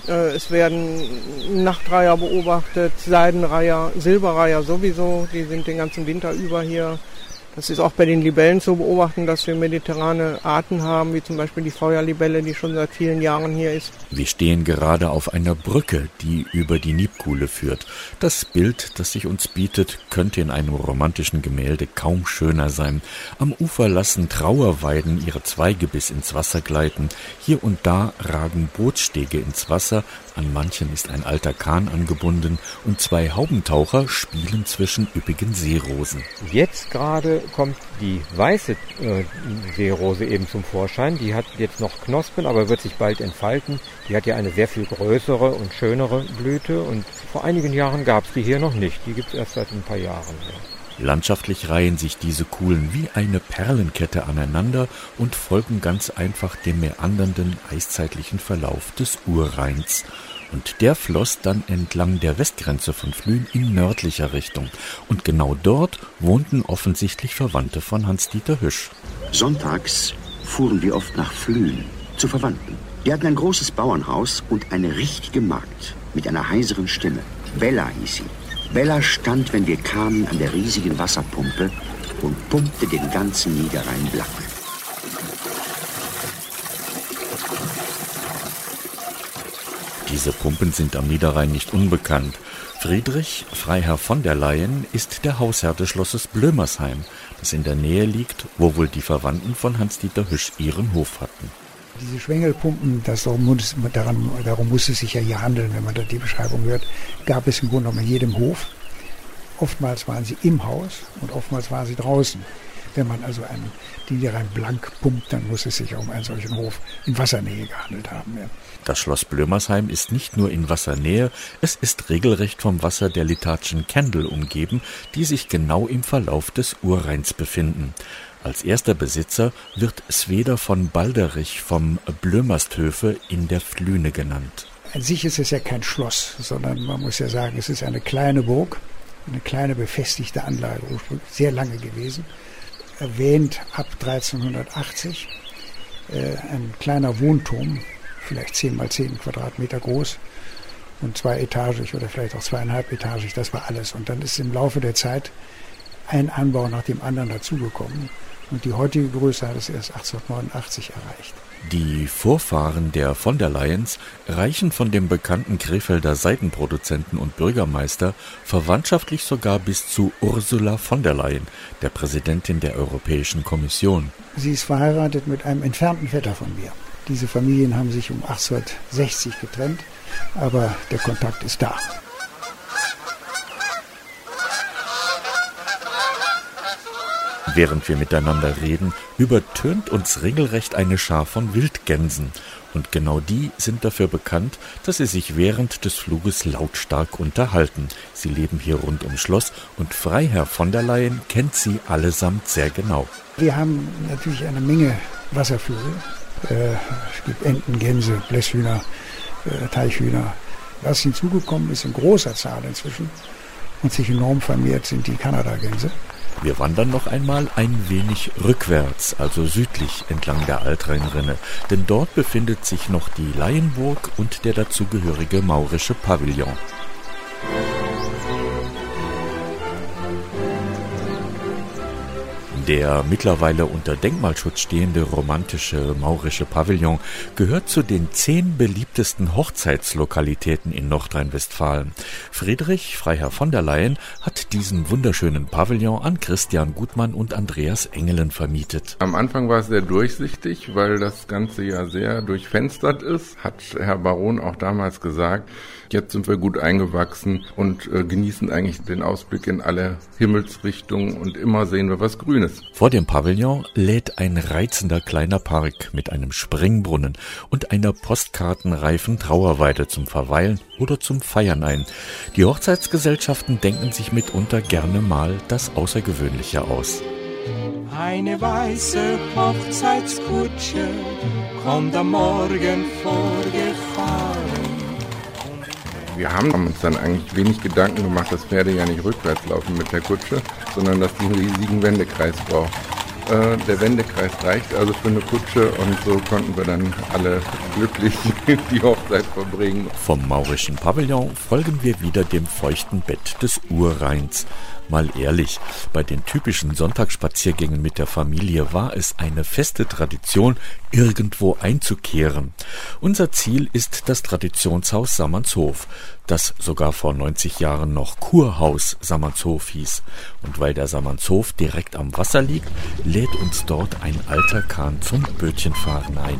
es werden Nachtreiher beobachtet, Seidenreiher, Silberreiher sowieso, die sind den ganzen Winter über hier. Das ist auch bei den Libellen zu beobachten, dass wir mediterrane Arten haben, wie zum Beispiel die Feuerlibelle, die schon seit vielen Jahren hier ist. Wir stehen gerade auf einer Brücke, die über die Niebkuhle führt. Das Bild, das sich uns bietet, könnte in einem romantischen Gemälde kaum schöner sein. Am Ufer lassen Trauerweiden ihre Zweige bis ins Wasser gleiten. Hier und da ragen Bootsstege ins Wasser, an manchen ist ein alter Kahn angebunden und zwei Haubentaucher spielen zwischen üppigen Seerosen. Jetzt gerade kommt die weiße äh, Seerose eben zum Vorschein. Die hat jetzt noch Knospen, aber wird sich bald entfalten. Die hat ja eine sehr viel größere und schönere Blüte und vor einigen Jahren gab es die hier noch nicht. Die gibt es erst seit ein paar Jahren. Ja. Landschaftlich reihen sich diese Kuhlen wie eine Perlenkette aneinander und folgen ganz einfach dem meandernden eiszeitlichen Verlauf des Urrheins und der floss dann entlang der Westgrenze von Flühen in nördlicher Richtung. Und genau dort wohnten offensichtlich Verwandte von Hans-Dieter Hüsch. Sonntags fuhren wir oft nach Flühen zu Verwandten. Die hatten ein großes Bauernhaus und eine richtige Magd mit einer heiseren Stimme. Bella hieß sie. Bella stand, wenn wir kamen, an der riesigen Wasserpumpe und pumpte den ganzen Niederrhein blank. Diese Pumpen sind am Niederrhein nicht unbekannt. Friedrich, Freiherr von der Leyen, ist der Hausherr des Schlosses Blömersheim, das in der Nähe liegt, wo wohl die Verwandten von Hans-Dieter Hüsch ihren Hof hatten. Diese Schwengelpumpen, das darum, daran, darum muss es sich ja hier handeln, wenn man da die Beschreibung hört, gab es im Grunde genommen in jedem Hof. Oftmals waren sie im Haus und oftmals waren sie draußen. Wenn man also einen Niederrhein blank pumpt, dann muss es sich um einen solchen Hof in Wassernähe gehandelt haben. Ja. Das Schloss Blömersheim ist nicht nur in Wassernähe, es ist regelrecht vom Wasser der Litatschen Kendel umgeben, die sich genau im Verlauf des Urrheins befinden. Als erster Besitzer wird Sveder von Balderich vom Blömersthöfe in der Flüne genannt. An sich ist es ja kein Schloss, sondern man muss ja sagen, es ist eine kleine Burg, eine kleine befestigte Anlage, sehr lange gewesen erwähnt ab 1380. Äh, ein kleiner Wohnturm, vielleicht 10 mal 10 Quadratmeter groß und zwei etagig oder vielleicht auch zweieinhalb etagig, das war alles. Und dann ist im Laufe der Zeit ein Anbau nach dem anderen dazugekommen. Und die heutige Größe hat es erst 1889 erreicht. Die Vorfahren der von der Leyens reichen von dem bekannten Krefelder Seidenproduzenten und Bürgermeister verwandtschaftlich sogar bis zu Ursula von der Leyen, der Präsidentin der Europäischen Kommission. Sie ist verheiratet mit einem entfernten Vetter von mir. Diese Familien haben sich um 1860 getrennt, aber der Kontakt ist da. Während wir miteinander reden, übertönt uns regelrecht eine Schar von Wildgänsen. Und genau die sind dafür bekannt, dass sie sich während des Fluges lautstark unterhalten. Sie leben hier rund ums Schloss und Freiherr von der Leyen kennt sie allesamt sehr genau. Wir haben natürlich eine Menge Wasservögel. Äh, es gibt Enten, Gänse, Blässhühner, äh, Teichhühner. Was hinzugekommen ist in großer Zahl inzwischen und sich enorm vermehrt, sind die Kanadagänse. Wir wandern noch einmal ein wenig rückwärts, also südlich entlang der Altrheinrinne, denn dort befindet sich noch die Laienburg und der dazugehörige maurische Pavillon. Der mittlerweile unter Denkmalschutz stehende romantische maurische Pavillon gehört zu den zehn beliebtesten Hochzeitslokalitäten in Nordrhein-Westfalen. Friedrich Freiherr von der Leyen hat diesen wunderschönen Pavillon an Christian Gutmann und Andreas Engelen vermietet. Am Anfang war es sehr durchsichtig, weil das Ganze ja sehr durchfenstert ist, hat Herr Baron auch damals gesagt. Jetzt sind wir gut eingewachsen und äh, genießen eigentlich den Ausblick in alle Himmelsrichtungen und immer sehen wir was Grünes. Vor dem Pavillon lädt ein reizender kleiner Park mit einem Springbrunnen und einer postkartenreifen Trauerweide zum Verweilen oder zum Feiern ein. Die Hochzeitsgesellschaften denken sich mitunter gerne mal das Außergewöhnliche aus. Eine weiße Hochzeitskutsche kommt am Morgen vorgefahren wir haben uns dann eigentlich wenig Gedanken gemacht, dass Pferde ja nicht rückwärts laufen mit der Kutsche, sondern dass die einen riesigen Wendekreis braucht. Äh, der Wendekreis reicht also für eine Kutsche und so konnten wir dann alle glücklich die Hochzeit verbringen. Vom maurischen Pavillon folgen wir wieder dem feuchten Bett des Urrheins. Mal ehrlich, bei den typischen Sonntagsspaziergängen mit der Familie war es eine feste Tradition, irgendwo einzukehren. Unser Ziel ist das Traditionshaus Sammernshof, das sogar vor 90 Jahren noch Kurhaus Sammernshof hieß. Und weil der Sammernshof direkt am Wasser liegt, lädt uns dort ein alter Kahn zum Bötchenfahren ein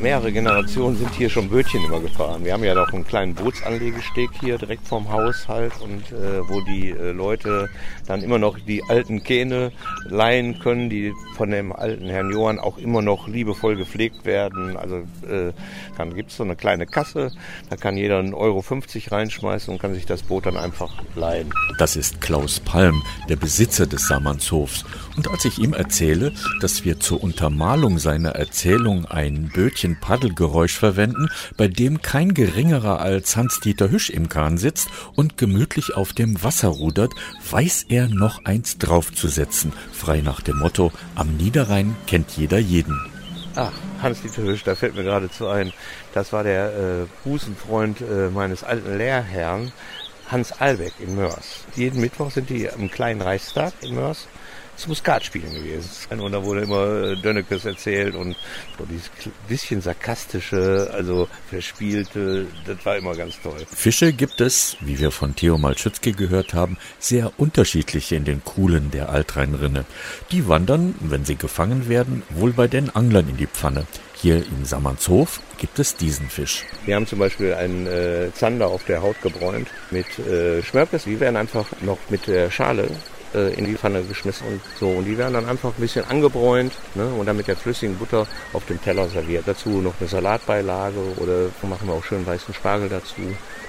mehrere Generationen sind hier schon Bötchen immer gefahren. Wir haben ja noch einen kleinen Bootsanlegesteg hier direkt vorm Haus halt und äh, wo die äh, Leute dann immer noch die alten Kähne leihen können, die von dem alten Herrn Johann auch immer noch liebevoll gepflegt werden. Also äh, dann gibt es so eine kleine Kasse, da kann jeder einen Euro 50 reinschmeißen und kann sich das Boot dann einfach leihen. Das ist Klaus Palm, der Besitzer des Samannshofs. Und als ich ihm erzähle, dass wir zur Untermalung seiner Erzählung ein Bötchen Stückchen Paddelgeräusch verwenden, bei dem kein geringerer als Hans-Dieter Hüsch im Kahn sitzt und gemütlich auf dem Wasser rudert, weiß er noch eins draufzusetzen, frei nach dem Motto, am Niederrhein kennt jeder jeden. Ach, Hans-Dieter Hüsch, da fällt mir geradezu ein, das war der äh, Busenfreund äh, meines alten Lehrherrn, Hans Albeck in Mörs. Jeden Mittwoch sind die am kleinen Reichstag in Mörs zum Skatspielen gewesen. Und da wurde immer äh, Dönnekes erzählt und so dieses bisschen sarkastische, also verspielte, das war immer ganz toll. Fische gibt es, wie wir von Theo Malschützki gehört haben, sehr unterschiedliche in den Kuhlen der Altrheinrinne. Die wandern, wenn sie gefangen werden, wohl bei den Anglern in die Pfanne. Hier in Sammernshof gibt es diesen Fisch. Wir haben zum Beispiel einen äh, Zander auf der Haut gebräunt mit äh, Schmörkes. Die werden einfach noch mit der Schale äh, in die Pfanne geschmissen und so. Und die werden dann einfach ein bisschen angebräunt ne, und dann mit der flüssigen Butter auf dem Teller serviert. Dazu noch eine Salatbeilage oder machen wir auch schön weißen Spargel dazu.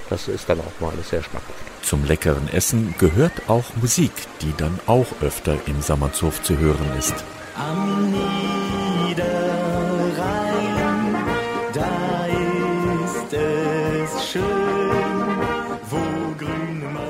Das ist dann auch mal alles sehr schmackhaft. Zum leckeren Essen gehört auch Musik, die dann auch öfter im Sammernshof zu hören ist. Am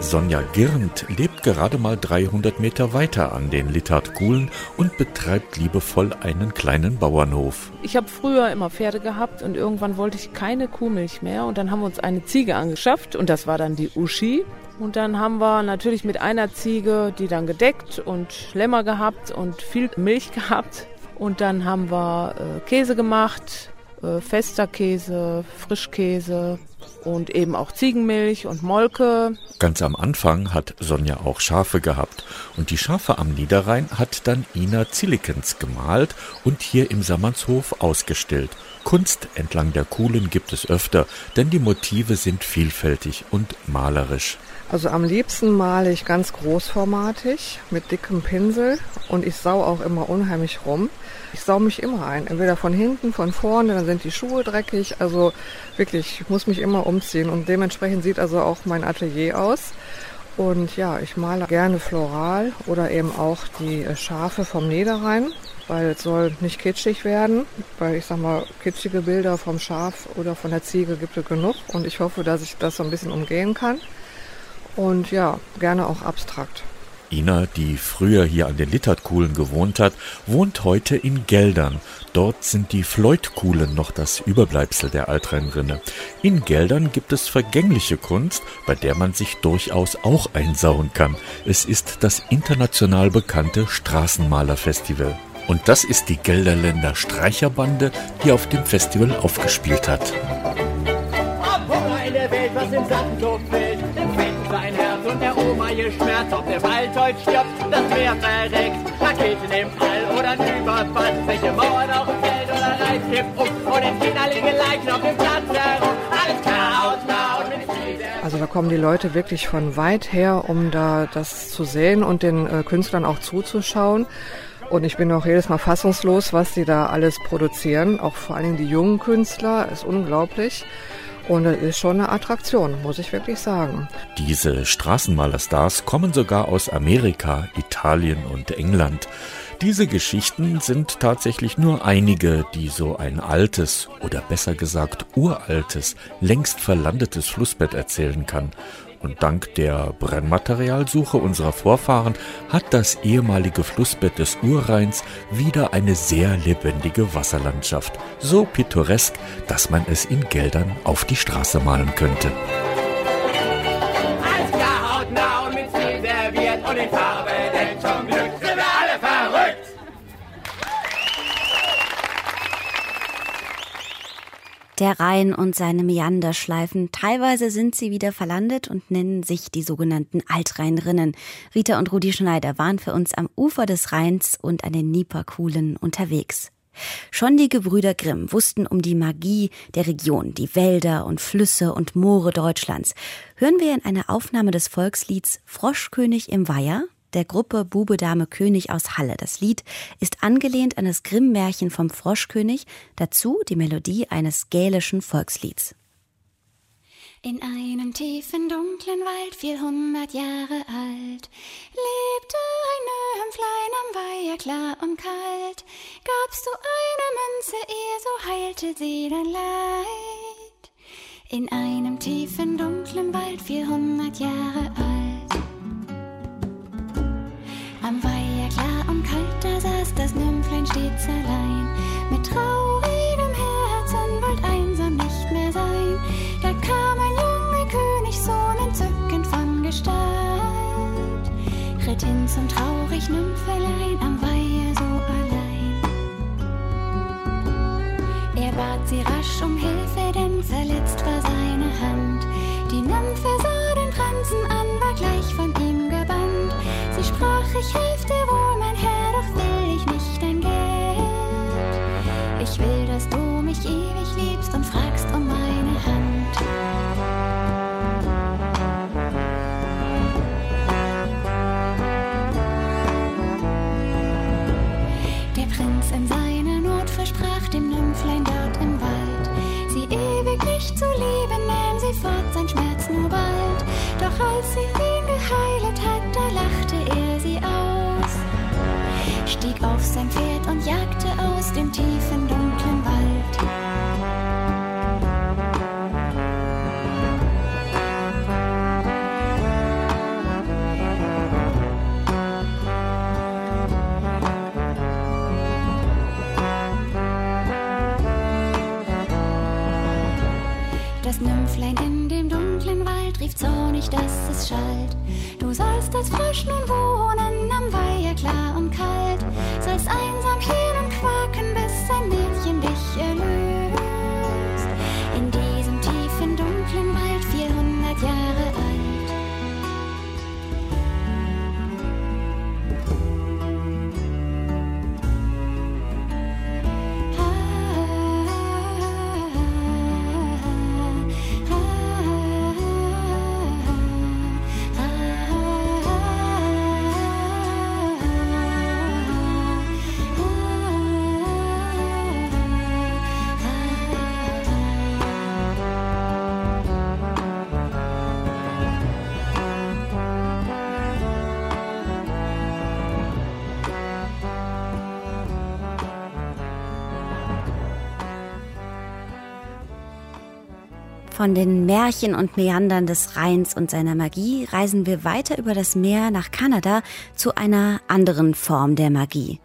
Sonja Girnd lebt gerade mal 300 Meter weiter an den Littard-Kuhlen und betreibt liebevoll einen kleinen Bauernhof. Ich habe früher immer Pferde gehabt und irgendwann wollte ich keine Kuhmilch mehr und dann haben wir uns eine Ziege angeschafft und das war dann die Uschi. Und dann haben wir natürlich mit einer Ziege die dann gedeckt und Lämmer gehabt und viel Milch gehabt. Und dann haben wir äh, Käse gemacht, äh, fester Käse, Frischkäse und eben auch Ziegenmilch und Molke. Ganz am Anfang hat Sonja auch Schafe gehabt und die Schafe am Niederrhein hat dann Ina Zillikens gemalt und hier im Sammernshof ausgestellt. Kunst entlang der Kuhlen gibt es öfter, denn die Motive sind vielfältig und malerisch. Also am liebsten male ich ganz großformatig mit dickem Pinsel und ich sau auch immer unheimlich rum. Ich sau mich immer ein, entweder von hinten, von vorne, dann sind die Schuhe dreckig. Also wirklich, ich muss mich immer umziehen und dementsprechend sieht also auch mein Atelier aus. Und ja, ich male gerne floral oder eben auch die Schafe vom Niederrhein, weil es soll nicht kitschig werden, weil ich sag mal, kitschige Bilder vom Schaf oder von der Ziege gibt es genug und ich hoffe, dass ich das so ein bisschen umgehen kann und ja, gerne auch abstrakt. Ina, die früher hier an den Littertkuhlen gewohnt hat, wohnt heute in Geldern. Dort sind die Floydkuhlen noch das Überbleibsel der Altrennrinne. In Geldern gibt es vergängliche Kunst, bei der man sich durchaus auch einsauen kann. Es ist das international bekannte Straßenmalerfestival. Und das ist die Gelderländer Streicherbande, die auf dem Festival aufgespielt hat. Eine Welt, was im Sand ihr Schmerz, ob der Wald heute stirbt, das Meer verreckt, Raketen im All oder ein Überfall, welche Mauern auf dem Feld oder Reis um und in China liegen Leichen auf dem Platz herum, alles Chaos, mit also da kommen die Leute wirklich von weit her, um da das zu sehen und den äh, Künstlern auch zuzuschauen. Und ich bin auch jedes Mal fassungslos, was sie da alles produzieren. Auch vor allen Dingen die jungen Künstler, ist unglaublich. Und es ist schon eine Attraktion, muss ich wirklich sagen. Diese Straßenmalerstars kommen sogar aus Amerika, Italien und England. Diese Geschichten sind tatsächlich nur einige, die so ein altes oder besser gesagt uraltes, längst verlandetes Flussbett erzählen kann. Und dank der Brennmaterialsuche unserer Vorfahren hat das ehemalige Flussbett des Urrheins wieder eine sehr lebendige Wasserlandschaft. So pittoresk, dass man es in Geldern auf die Straße malen könnte. Alles klar, hautnah und mit Stil serviert und in Farbe, denn zum Der Rhein und seine Meanderschleifen. Teilweise sind sie wieder verlandet und nennen sich die sogenannten Altrheinrinnen. Rita und Rudi Schneider waren für uns am Ufer des Rheins und an den Nieperkuhlen unterwegs. Schon die Gebrüder Grimm wussten um die Magie der Region, die Wälder und Flüsse und Moore Deutschlands. Hören wir in einer Aufnahme des Volkslieds Froschkönig im Weiher der Gruppe Bube Dame König aus Halle. Das Lied ist angelehnt an das Grimm-Märchen vom Froschkönig, dazu die Melodie eines gälischen Volkslieds. In einem tiefen, dunklen Wald, vierhundert Jahre alt, lebte ein Nöhmflein am Weiher klar und kalt. Gabst du eine Münze ihr, so heilte sie dein Leid. In einem tiefen, dunklen Wald, vierhundert Jahre da saß das Nymphlein stets allein. Mit traurigem Herzen wollt einsam nicht mehr sein. Da kam ein junger Königssohn entzückend von Gestalt. Ritt hin zum traurig Nymphelein am Weiher so allein. Er bat sie rasch um Hilfe, denn verletzt war seine Hand. Die Nymphe sah den Prinzen an, war gleich von ihm gebannt. Sie sprach, ich helf dir wohl, als sie ihn geheilet hat, da lachte er sie aus, stieg auf sein Pferd rief zornig, dass es schallt. Du sollst als Frosch nun wohnen, am Weiher klar und kalt. Sollst einsam hier Von den Märchen und Meandern des Rheins und seiner Magie reisen wir weiter über das Meer nach Kanada zu einer anderen Form der Magie.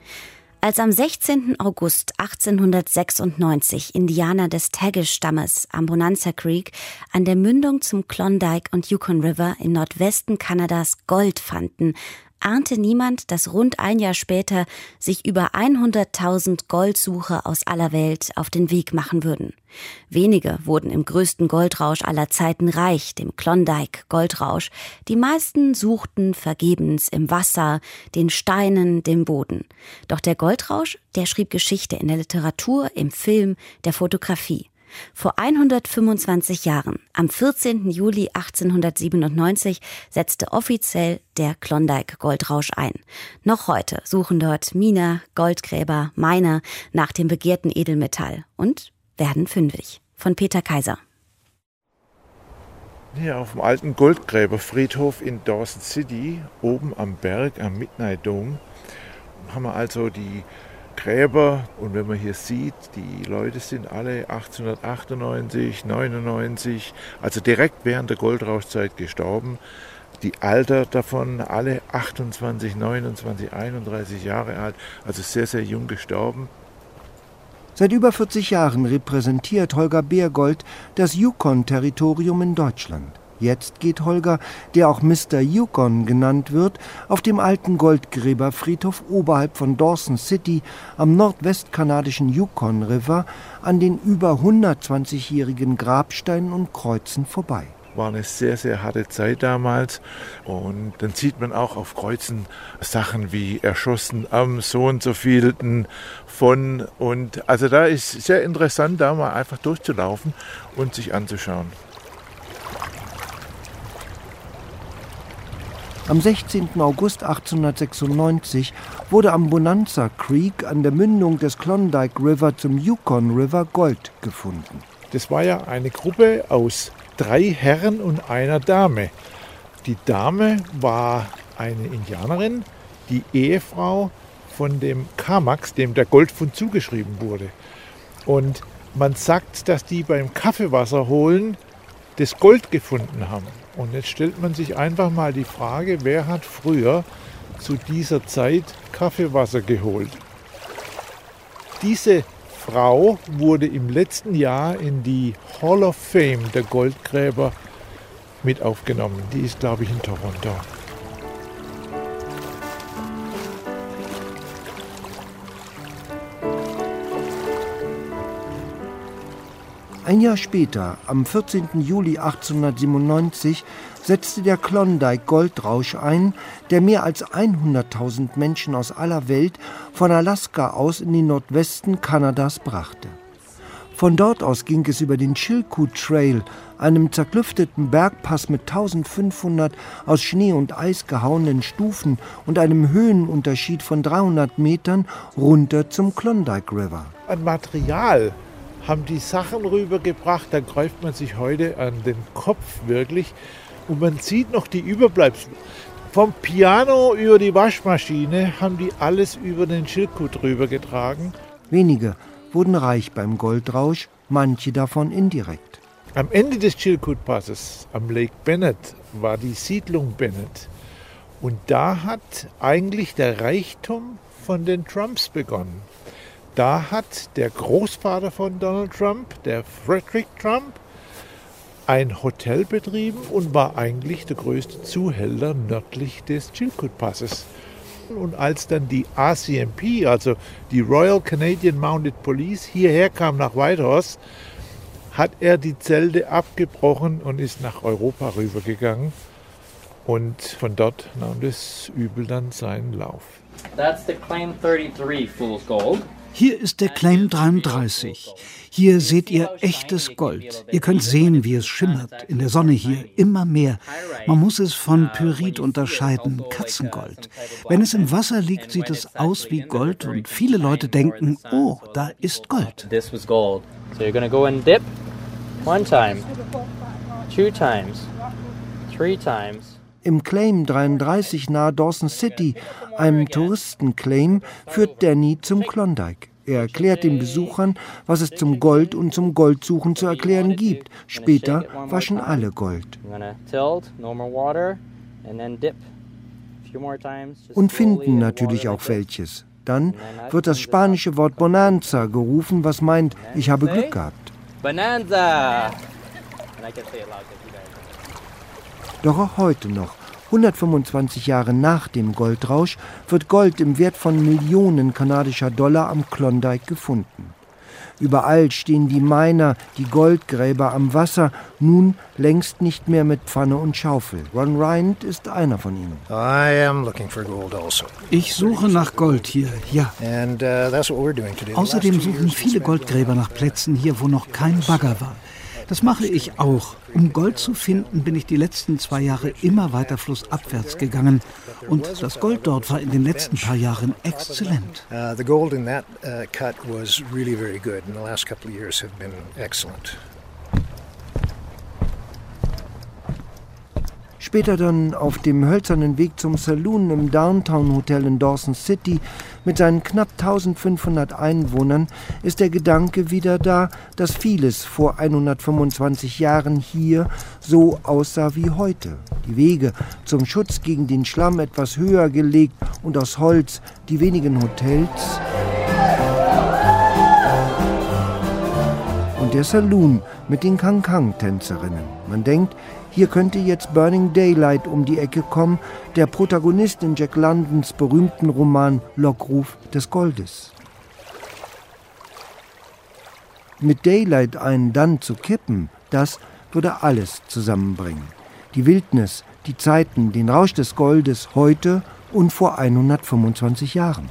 Als am 16. August 1896 Indianer des Tagish-Stammes am Bonanza Creek an der Mündung zum Klondike und Yukon River in Nordwesten Kanadas Gold fanden, ahnte niemand, dass rund ein Jahr später sich über 100.000 Goldsucher aus aller Welt auf den Weg machen würden. Wenige wurden im größten Goldrausch aller Zeiten reich, dem Klondike Goldrausch. Die meisten suchten vergebens im Wasser, den Steinen, dem Boden. Doch der Goldrausch, der schrieb Geschichte in der Literatur, im Film, der Fotografie. Vor 125 Jahren, am 14. Juli 1897, setzte offiziell der Klondike Goldrausch ein. Noch heute suchen dort Miner, Goldgräber, Miner nach dem begehrten Edelmetall und werden fündig. Von Peter Kaiser. Hier auf dem alten Goldgräberfriedhof in Dawson City, oben am Berg am Midnight Dome, haben wir also die Gräber. Und wenn man hier sieht, die Leute sind alle 1898, 99, also direkt während der Goldrauschzeit gestorben. Die Alter davon alle 28, 29, 31 Jahre alt, also sehr, sehr jung gestorben. Seit über 40 Jahren repräsentiert Holger Beergold das Yukon-Territorium in Deutschland. Jetzt geht Holger, der auch Mr. Yukon genannt wird, auf dem alten Goldgräberfriedhof oberhalb von Dawson City am nordwestkanadischen Yukon River an den über 120-jährigen Grabsteinen und Kreuzen vorbei war eine sehr, sehr harte Zeit damals. Und dann sieht man auch auf Kreuzen Sachen wie erschossen am so und so vielten von. Und also da ist sehr interessant, da mal einfach durchzulaufen und sich anzuschauen. Am 16. August 1896 wurde am Bonanza Creek an der Mündung des Klondike River zum Yukon River Gold gefunden. Das war ja eine Gruppe aus drei Herren und einer Dame. Die Dame war eine Indianerin, die Ehefrau von dem Kamax, dem der Goldfund zugeschrieben wurde. Und man sagt, dass die beim Kaffeewasser holen das Gold gefunden haben. Und jetzt stellt man sich einfach mal die Frage, wer hat früher zu dieser Zeit Kaffeewasser geholt? Diese Frau wurde im letzten Jahr in die Hall of Fame der Goldgräber mit aufgenommen. Die ist, glaube ich, in Toronto. Ein Jahr später, am 14. Juli 1897, setzte der Klondike Goldrausch ein, der mehr als 100.000 Menschen aus aller Welt von Alaska aus in den Nordwesten Kanadas brachte. Von dort aus ging es über den Chilkoot Trail, einem zerklüfteten Bergpass mit 1500 aus Schnee und Eis gehauenen Stufen und einem Höhenunterschied von 300 Metern runter zum Klondike River. Ein Material haben die Sachen rübergebracht, da greift man sich heute an den Kopf wirklich und man sieht noch die Überbleibsel. Vom Piano über die Waschmaschine haben die alles über den Schildkut rübergetragen. Wenige wurden reich beim Goldrausch, manche davon indirekt. Am Ende des Chilkoot-Passes am Lake Bennett war die Siedlung Bennett. Und da hat eigentlich der Reichtum von den Trumps begonnen. Da hat der Großvater von Donald Trump, der Frederick Trump, ein Hotel betrieben und war eigentlich der größte Zuhälter nördlich des Chilkoot-Passes. Und als dann die RCMP, also die Royal Canadian Mounted Police, hierher kam nach Whitehorse, hat er die Zelte abgebrochen und ist nach Europa rübergegangen. Und von dort nahm das Übel dann seinen Lauf. That's the Claim 33 Fool's Gold. Hier ist der Claim 33. Hier seht ihr echtes Gold. Ihr könnt sehen, wie es schimmert. In der Sonne hier immer mehr. Man muss es von Pyrit unterscheiden, Katzengold. Wenn es im Wasser liegt, sieht es aus wie Gold und viele Leute denken, oh, da ist Gold. This was gold. So you're gonna go and dip one time, two times, three times. Im Claim 33 nahe Dawson City, einem Touristenclaim, führt Danny zum Klondike. Er erklärt den Besuchern, was es zum Gold und zum Goldsuchen zu erklären gibt. Später waschen alle Gold. Und finden natürlich auch welches. Dann wird das spanische Wort Bonanza gerufen, was meint, ich habe Glück gehabt. Bonanza! Doch auch heute noch 125 Jahre nach dem Goldrausch wird Gold im Wert von Millionen kanadischer Dollar am Klondike gefunden. Überall stehen die Miner, die Goldgräber am Wasser, nun längst nicht mehr mit Pfanne und Schaufel. Ron Ryan ist einer von ihnen. Also. Ich suche nach Gold hier, ja. Uh, Außerdem suchen viele Goldgräber nach Plätzen hier, wo noch kein Bagger war. Das mache ich auch. Um Gold zu finden, bin ich die letzten zwei Jahre immer weiter flussabwärts gegangen. Und das Gold dort war in den letzten paar Jahren exzellent. Uh, the gold in that uh, cut was really very good. And the last couple of years have been excellent. Später dann auf dem hölzernen Weg zum Saloon im Downtown Hotel in Dawson City mit seinen knapp 1500 Einwohnern ist der Gedanke wieder da, dass vieles vor 125 Jahren hier so aussah wie heute. Die Wege zum Schutz gegen den Schlamm etwas höher gelegt und aus Holz die wenigen Hotels und der Saloon mit den Kang-Kang-Tänzerinnen. Man denkt, hier könnte jetzt Burning Daylight um die Ecke kommen, der Protagonist in Jack Londons berühmten Roman Lockruf des Goldes. Mit Daylight einen dann zu kippen, das würde alles zusammenbringen. Die Wildnis, die Zeiten, den Rausch des Goldes heute und vor 125 Jahren.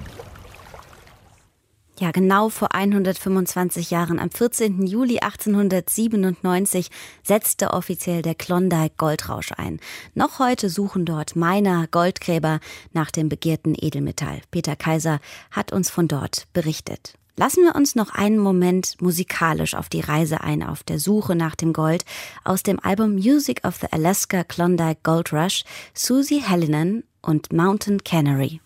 Ja, genau vor 125 Jahren, am 14. Juli 1897, setzte offiziell der Klondike Goldrausch ein. Noch heute suchen dort Miner, Goldgräber nach dem begehrten Edelmetall. Peter Kaiser hat uns von dort berichtet. Lassen wir uns noch einen Moment musikalisch auf die Reise ein, auf der Suche nach dem Gold. Aus dem Album Music of the Alaska Klondike Gold Rush, Susie Hallinan und Mountain Canary.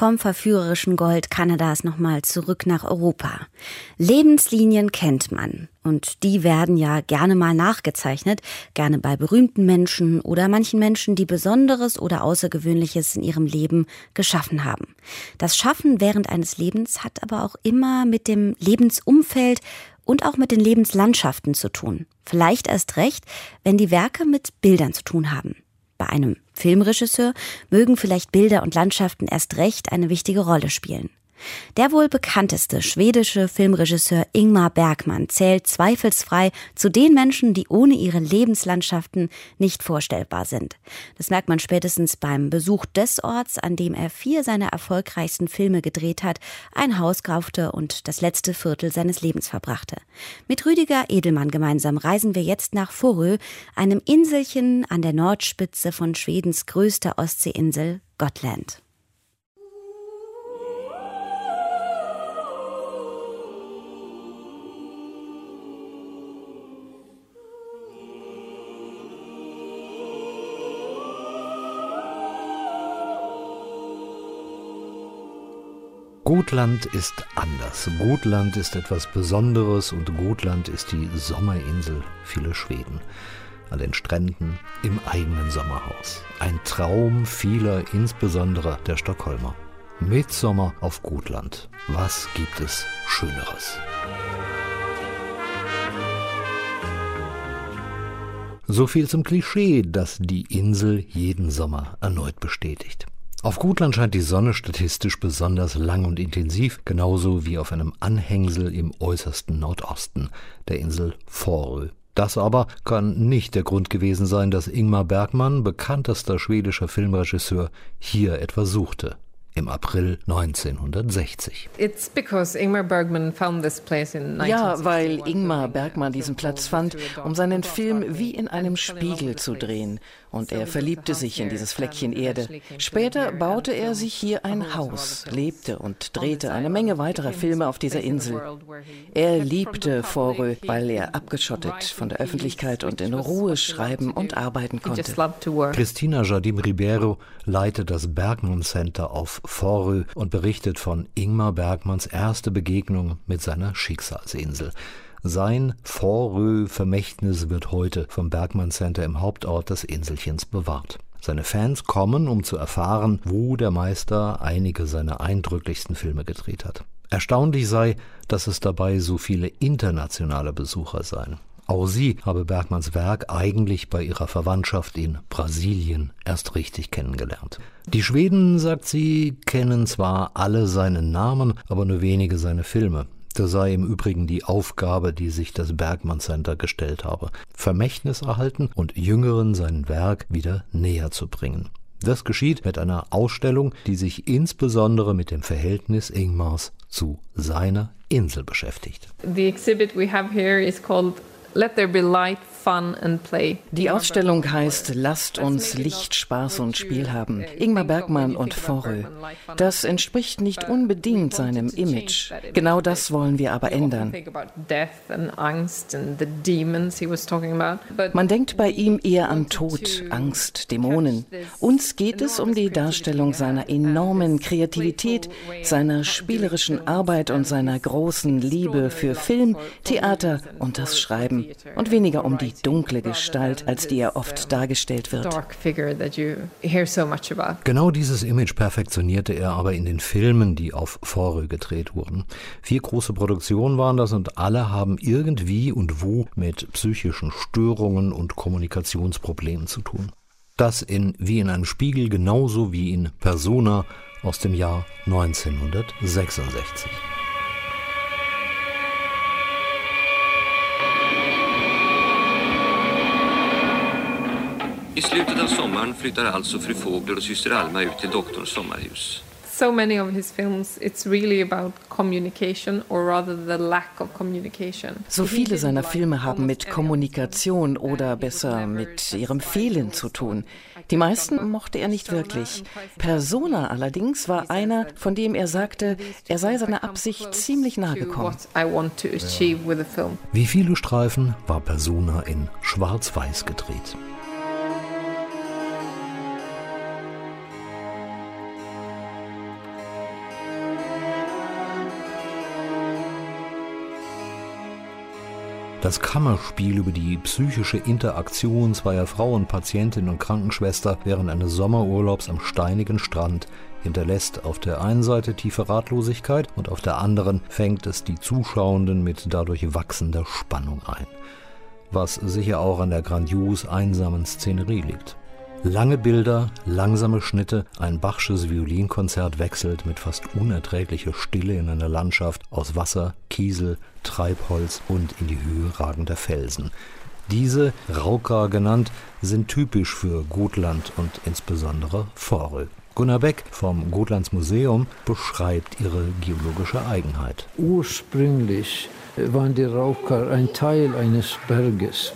Vom verführerischen Gold Kanadas nochmal zurück nach Europa. Lebenslinien kennt man und die werden ja gerne mal nachgezeichnet, gerne bei berühmten Menschen oder manchen Menschen, die Besonderes oder Außergewöhnliches in ihrem Leben geschaffen haben. Das Schaffen während eines Lebens hat aber auch immer mit dem Lebensumfeld und auch mit den Lebenslandschaften zu tun. Vielleicht erst recht, wenn die Werke mit Bildern zu tun haben. Bei einem Filmregisseur mögen vielleicht Bilder und Landschaften erst recht eine wichtige Rolle spielen. Der wohl bekannteste schwedische Filmregisseur Ingmar Bergmann zählt zweifelsfrei zu den Menschen, die ohne ihre Lebenslandschaften nicht vorstellbar sind. Das merkt man spätestens beim Besuch des Orts, an dem er vier seiner erfolgreichsten Filme gedreht hat, ein Haus kaufte und das letzte Viertel seines Lebens verbrachte. Mit Rüdiger Edelmann gemeinsam reisen wir jetzt nach Forö, einem Inselchen an der Nordspitze von Schwedens größter Ostseeinsel Gotland. Gotland ist anders. Gotland ist etwas Besonderes und Gotland ist die Sommerinsel vieler Schweden. An den Stränden, im eigenen Sommerhaus. Ein Traum vieler, insbesondere der Stockholmer. Mitsommer auf Gotland. Was gibt es Schöneres? So viel zum Klischee, das die Insel jeden Sommer erneut bestätigt. Auf Gutland scheint die Sonne statistisch besonders lang und intensiv, genauso wie auf einem Anhängsel im äußersten Nordosten der Insel Fårö. Das aber kann nicht der Grund gewesen sein, dass Ingmar Bergmann, bekanntester schwedischer Filmregisseur, hier etwa suchte im April 1960. Ja, weil Ingmar Bergmann diesen Platz fand, um seinen Film wie in einem Spiegel zu drehen und er verliebte sich in dieses Fleckchen Erde. Später baute er sich hier ein Haus, lebte und drehte eine Menge weiterer Filme auf dieser Insel. Er liebte Forö, weil er abgeschottet von der Öffentlichkeit und in Ruhe schreiben und arbeiten konnte. Christina Jardim Ribeiro leitet das Bergmann Center auf Forö und berichtet von Ingmar Bergmanns erste Begegnung mit seiner Schicksalsinsel. Sein Forö-Vermächtnis wird heute vom Bergmann Center im Hauptort des Inselchens bewahrt. Seine Fans kommen, um zu erfahren, wo der Meister einige seiner eindrücklichsten Filme gedreht hat. Erstaunlich sei, dass es dabei so viele internationale Besucher seien. Auch sie habe Bergmanns Werk eigentlich bei ihrer Verwandtschaft in Brasilien erst richtig kennengelernt. Die Schweden, sagt sie, kennen zwar alle seinen Namen, aber nur wenige seine Filme. Das sei im Übrigen die Aufgabe, die sich das Bergmann Center gestellt habe. Vermächtnis erhalten und Jüngeren sein Werk wieder näher zu bringen. Das geschieht mit einer Ausstellung, die sich insbesondere mit dem Verhältnis Ingmars zu seiner Insel beschäftigt. The exhibit we have here is called Let There Be Light fun and play. Die Ausstellung heißt Lasst uns Licht, Spaß und Spiel haben. Ingmar Bergmann und Forel. Das entspricht nicht unbedingt seinem Image. Genau das wollen wir aber ändern. Man denkt bei ihm eher an Tod, Angst, Dämonen. Uns geht es um die Darstellung seiner enormen Kreativität, seiner spielerischen Arbeit und seiner großen Liebe für Film, Theater und das Schreiben und weniger um die die dunkle Gestalt, als die er oft dargestellt wird. Genau dieses Image perfektionierte er aber in den Filmen, die auf Forö gedreht wurden. Vier große Produktionen waren das und alle haben irgendwie und wo mit psychischen Störungen und Kommunikationsproblemen zu tun. Das in Wie in einem Spiegel genauso wie in Persona aus dem Jahr 1966. I slutet av sommaren flyttar alltså fru Fågler och syster Alma ut till doktorns sommarhus. So many of his films, it's really about communication or rather the lack of communication. So viele seiner Filme haben mit Kommunikation oder besser mit ihrem Fehlen zu tun. Die meisten mochte er nicht wirklich. Persona allerdings war einer, von dem er sagte, er sei seiner Absicht ziemlich nahe gekommen. Wie viele Streifen war Persona in Schwarz-Weiß gedreht? Das Kammerspiel über die psychische Interaktion zweier Frauen, Patientin und Krankenschwester während eines Sommerurlaubs am steinigen Strand hinterlässt auf der einen Seite tiefe Ratlosigkeit und auf der anderen fängt es die Zuschauenden mit dadurch wachsender Spannung ein. Was sicher auch an der grandios einsamen Szenerie liegt. Lange Bilder, langsame Schnitte, ein Bachsches Violinkonzert wechselt mit fast unerträglicher Stille in einer Landschaft aus Wasser, Kiesel, Treibholz und in die Höhe ragender Felsen. Diese, Rauka genannt, sind typisch für Gotland und insbesondere Forel. Gunnar Beck vom Gotlands Museum beschreibt ihre geologische Eigenheit. Ursprünglich waren die Raukar ein Teil eines Berges.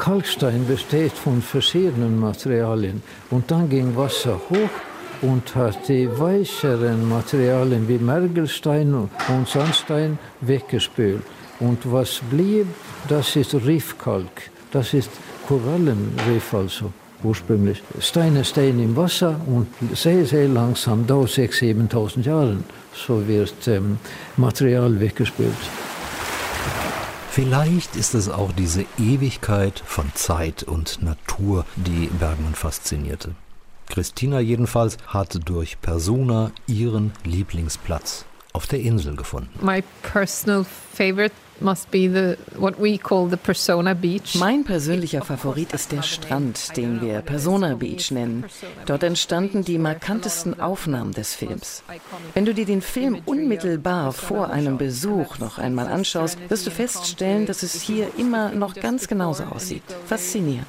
Kalkstein besteht von verschiedenen Materialien und dann ging Wasser hoch und hat die weicheren Materialien wie Mergelstein und Sandstein weggespült. Und was blieb, das ist Riffkalk, das ist Korallenriff also. ursprünglich Steine stehen im Wasser und sehr, sehr langsam, da 6.000, 7.000 Jahren, so wird ähm, Material weggespült. Vielleicht ist es auch diese Ewigkeit von Zeit und Natur, die Bergmann faszinierte. Christina jedenfalls hat durch Persona ihren Lieblingsplatz auf der Insel gefunden. My personal favorite Mein persönlicher Favorit ist der Strand, den wir Persona Beach nennen. Dort entstanden die markantesten Aufnahmen des Films. Wenn du dir den Film unmittelbar vor einem Besuch noch einmal anschaust, wirst du feststellen, dass es hier immer noch ganz genauso aussieht. Faszinierend.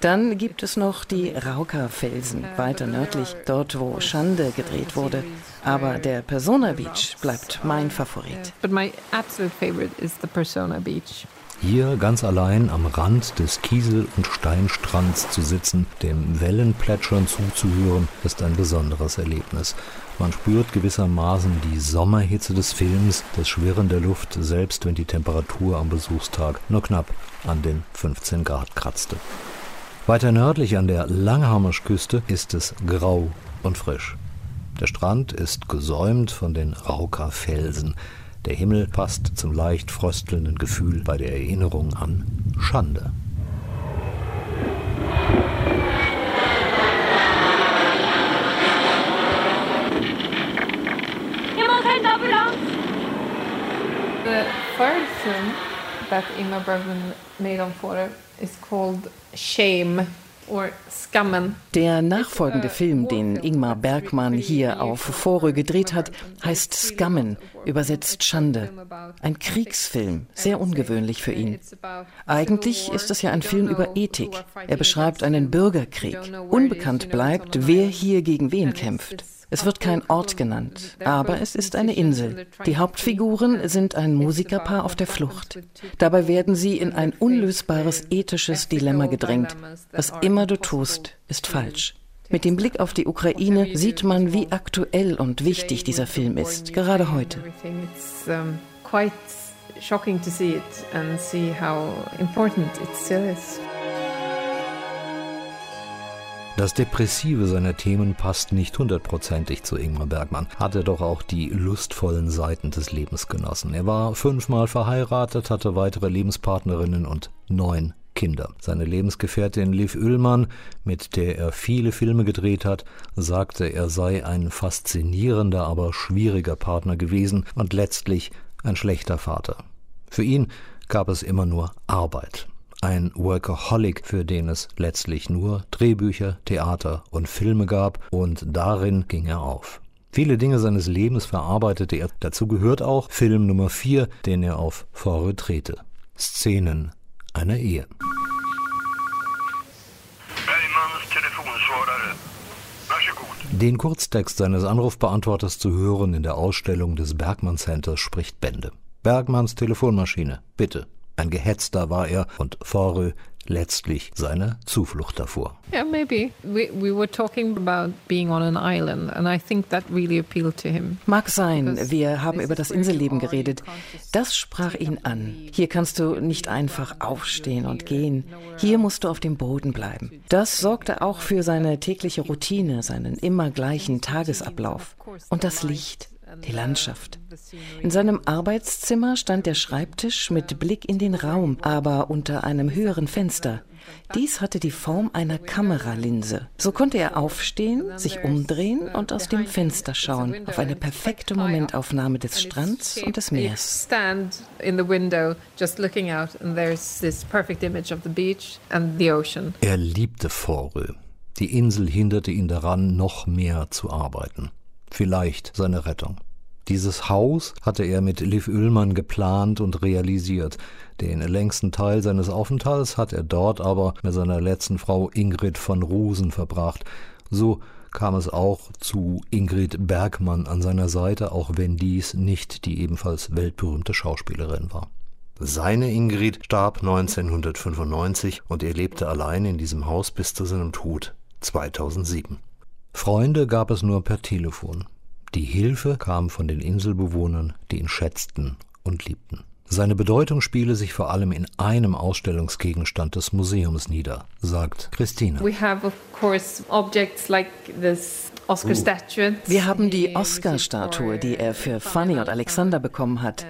Dann gibt es noch die Rauka-Felsen, weiter nördlich, dort wo Schande gedreht wurde. Aber der Persona Beach bleibt mein Favorit. But my absolute favorite is the Persona Beach. Hier ganz allein am Rand des Kiesel- und Steinstrands zu sitzen, dem Wellenplätschern zuzuhören, ist ein besonderes Erlebnis. Man spürt gewissermaßen die Sommerhitze des Films, das Schwirren der Luft, selbst wenn die Temperatur am Besuchstag nur knapp an den 15 Grad kratzte. Weiter nördlich an der Langhammersküste ist es grau und frisch. Der Strand ist gesäumt von den Rauka-Felsen. Der Himmel passt zum leicht fröstelnden Gefühl bei der Erinnerung an Schande. The third film that Ingmar Bergman made on photo is called Shame. Der nachfolgende Film, den Ingmar Bergmann hier auf Vorö gedreht hat, heißt Skammen, übersetzt Schande. Ein Kriegsfilm, sehr ungewöhnlich für ihn. Eigentlich ist es ja ein Film über Ethik. Er beschreibt einen Bürgerkrieg. Unbekannt bleibt, wer hier gegen wen kämpft. Es wird kein Ort genannt, aber es ist eine Insel. Die Hauptfiguren sind ein Musikerpaar auf der Flucht. Dabei werden sie in ein unlösbares ethisches Dilemma gedrängt. Was immer du tust, ist falsch. Mit dem Blick auf die Ukraine sieht man, wie aktuell und wichtig dieser Film ist, gerade heute. Shocking to see it and see how important it still is. Das Depressive seiner Themen passt nicht hundertprozentig zu Ingmar Bergmann, hatte doch auch die lustvollen Seiten des Lebens genossen. Er war fünfmal verheiratet, hatte weitere Lebenspartnerinnen und neun Kinder. Seine Lebensgefährtin Liv Ullmann, mit der er viele Filme gedreht hat, sagte, er sei ein faszinierender, aber schwieriger Partner gewesen und letztlich ein schlechter Vater. Für ihn gab es immer nur Arbeit. Ein Workaholic, für den es letztlich nur Drehbücher, Theater und Filme gab, und darin ging er auf. Viele Dinge seines Lebens verarbeitete er. Dazu gehört auch Film Nummer 4, den er auf Vorre drehte. Szenen einer Ehe. Den Kurztext seines Anrufbeantworters zu hören in der Ausstellung des Bergmann Centers spricht Bände. Bergmanns Telefonmaschine, bitte. Ein Gehetzter war er und Forel letztlich seine Zuflucht davor. Yeah, maybe. We, we were talking about being on an island and I think that really appealed to him. Mag sein, wir haben über das Inselleben geredet. Das sprach ihn an. Hier kannst du nicht einfach aufstehen und gehen. Hier musst du auf dem Boden bleiben. Das sorgte auch für seine tägliche Routine, seinen immer gleichen Tagesablauf. Und das Licht die Landschaft. In seinem Arbeitszimmer stand der Schreibtisch mit Blick in den Raum, aber unter einem höheren Fenster. Dies hatte die Form einer Kameralinse. So konnte er aufstehen, sich umdrehen und aus dem Fenster schauen, auf eine perfekte Momentaufnahme des Strands und des Meers. Er liebte Forel. Die Insel hinderte ihn daran, noch mehr zu arbeiten vielleicht seine Rettung. Dieses Haus hatte er mit Liv Ullmann geplant und realisiert. Den längsten Teil seines Aufenthalts hat er dort aber mit seiner letzten Frau Ingrid von Rosen verbracht. So kam es auch zu Ingrid Bergmann an seiner Seite, auch wenn dies nicht die ebenfalls weltberühmte Schauspielerin war. Seine Ingrid starb 1995 und er lebte allein in diesem Haus bis zu seinem Tod 2007. Freunde gab es nur per Telefon. Die Hilfe kam von den Inselbewohnern, die ihn schätzten und liebten. Seine Bedeutung spiele sich vor allem in einem Ausstellungsgegenstand des Museums nieder, sagt Christine. We have of course objects like this wir haben die Oscar-Statue, die er für Fanny und Alexander bekommen hat.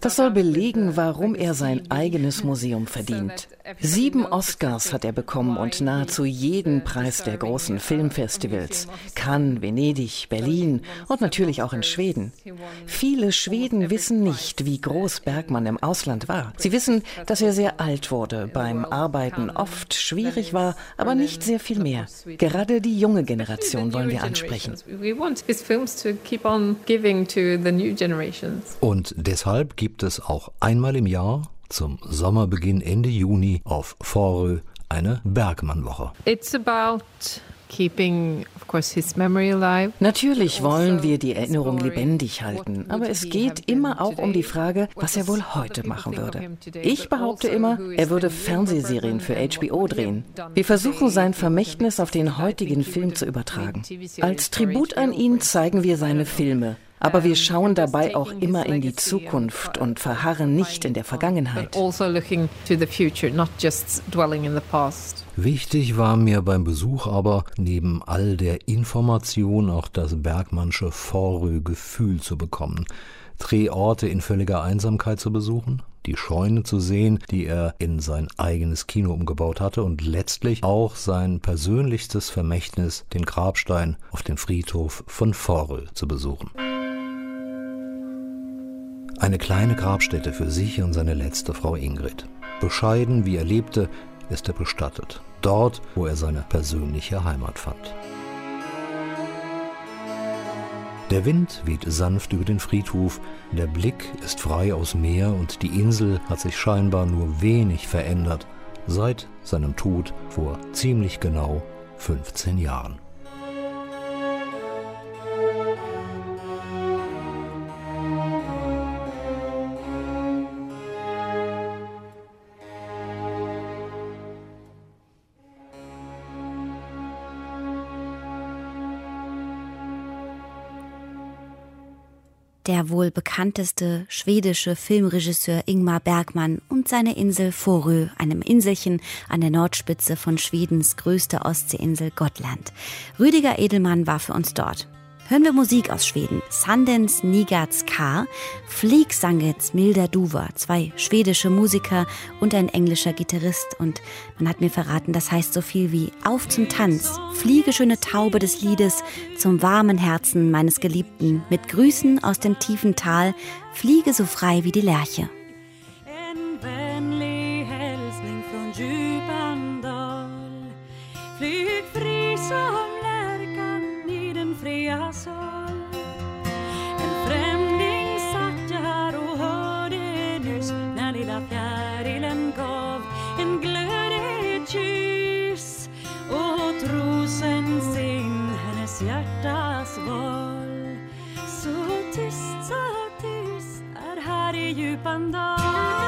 Das soll belegen, warum er sein eigenes Museum verdient. Sieben Oscars hat er bekommen und nahezu jeden Preis der großen Filmfestivals. Cannes, Venedig, Berlin und natürlich auch in Schweden. Viele Schweden wissen nicht, wie groß Bergmann im Ausland war. Sie wissen, dass er sehr alt wurde, beim Arbeiten oft schwierig war, aber nicht sehr viel mehr. Gerade die junge Generation wollen wir ansprechen. Und deshalb gibt es auch einmal im Jahr zum Sommerbeginn Ende Juni auf Forö eine Bergmannwoche. It's about Natürlich wollen wir die Erinnerung lebendig halten, aber es geht immer auch um die Frage, was er wohl heute machen würde. Ich behaupte immer, er würde Fernsehserien für HBO drehen. Wir versuchen sein Vermächtnis auf den heutigen Film zu übertragen. Als Tribut an ihn zeigen wir seine Filme. Aber wir schauen dabei auch immer in die Zukunft und verharren nicht in der Vergangenheit. Also Wichtig war mir beim Besuch aber, neben all der Information auch das Bergmannsche Vorrö-Gefühl zu bekommen. Drehorte in völliger Einsamkeit zu besuchen, die Scheune zu sehen, die er in sein eigenes Kino umgebaut hatte und letztlich auch sein persönlichstes Vermächtnis, den Grabstein auf dem Friedhof von Forel zu besuchen. Eine kleine Grabstätte für sich und seine letzte Frau Ingrid. Bescheiden wie er lebte, ist er bestattet. Dort, wo er seine persönliche Heimat fand. Der Wind weht sanft über den Friedhof, der Blick ist frei aus Meer und die Insel hat sich scheinbar nur wenig verändert seit seinem Tod vor ziemlich genau 15 Jahren. Der wohl bekannteste schwedische Filmregisseur Ingmar Bergmann und seine Insel Forö, einem Inselchen an der Nordspitze von Schwedens größter Ostseeinsel Gottland. Rüdiger Edelmann war für uns dort. Hören wir Musik aus Schweden. Sandens Nigats K, Fliegsangets Milder Duva, zwei schwedische Musiker und ein englischer Gitarrist. Und man hat mir verraten, das heißt so viel wie Auf zum Tanz, fliege schöne Taube des Liedes zum warmen Herzen meines Geliebten, mit Grüßen aus dem tiefen Tal, fliege so frei wie die Lerche. Fria En främling satt jag här och hörde nyss när lilla fjärilen gav en glödig kyss och trosen sin hennes hjärtas val. Så tyst, så tyst är här i djupan dal.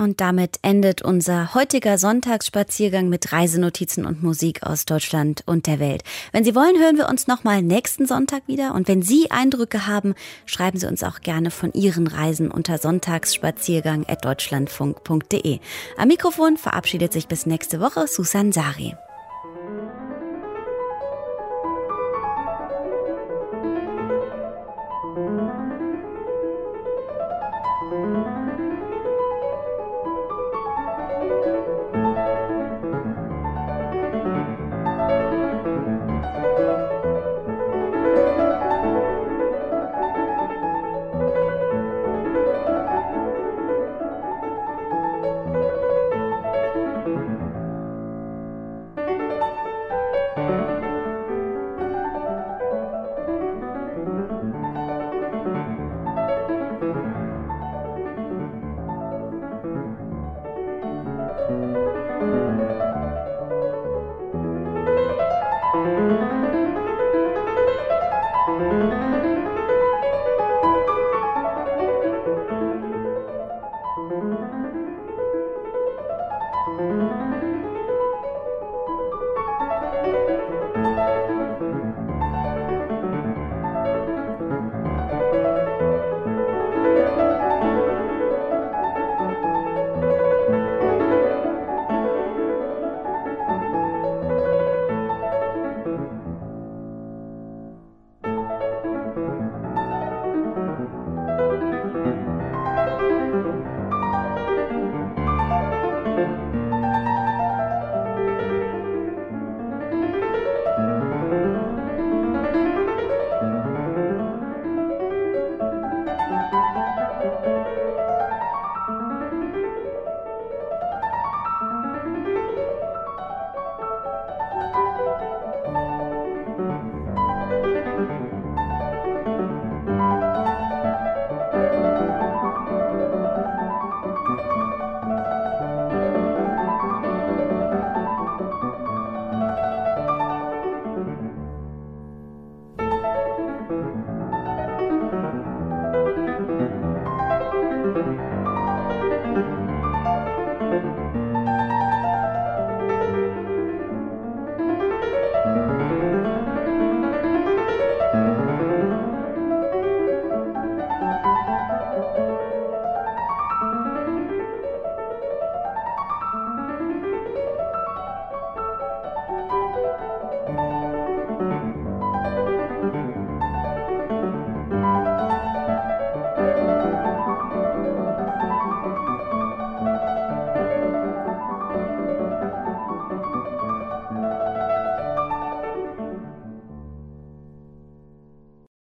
Und damit endet unser heutiger Sonntagsspaziergang mit Reisenotizen und Musik aus Deutschland und der Welt. Wenn Sie wollen, hören wir uns nochmal nächsten Sonntag wieder. Und wenn Sie Eindrücke haben, schreiben Sie uns auch gerne von Ihren Reisen unter sonntagsspaziergang.deutschlandfunk.de. Am Mikrofon verabschiedet sich bis nächste Woche Susan Sari.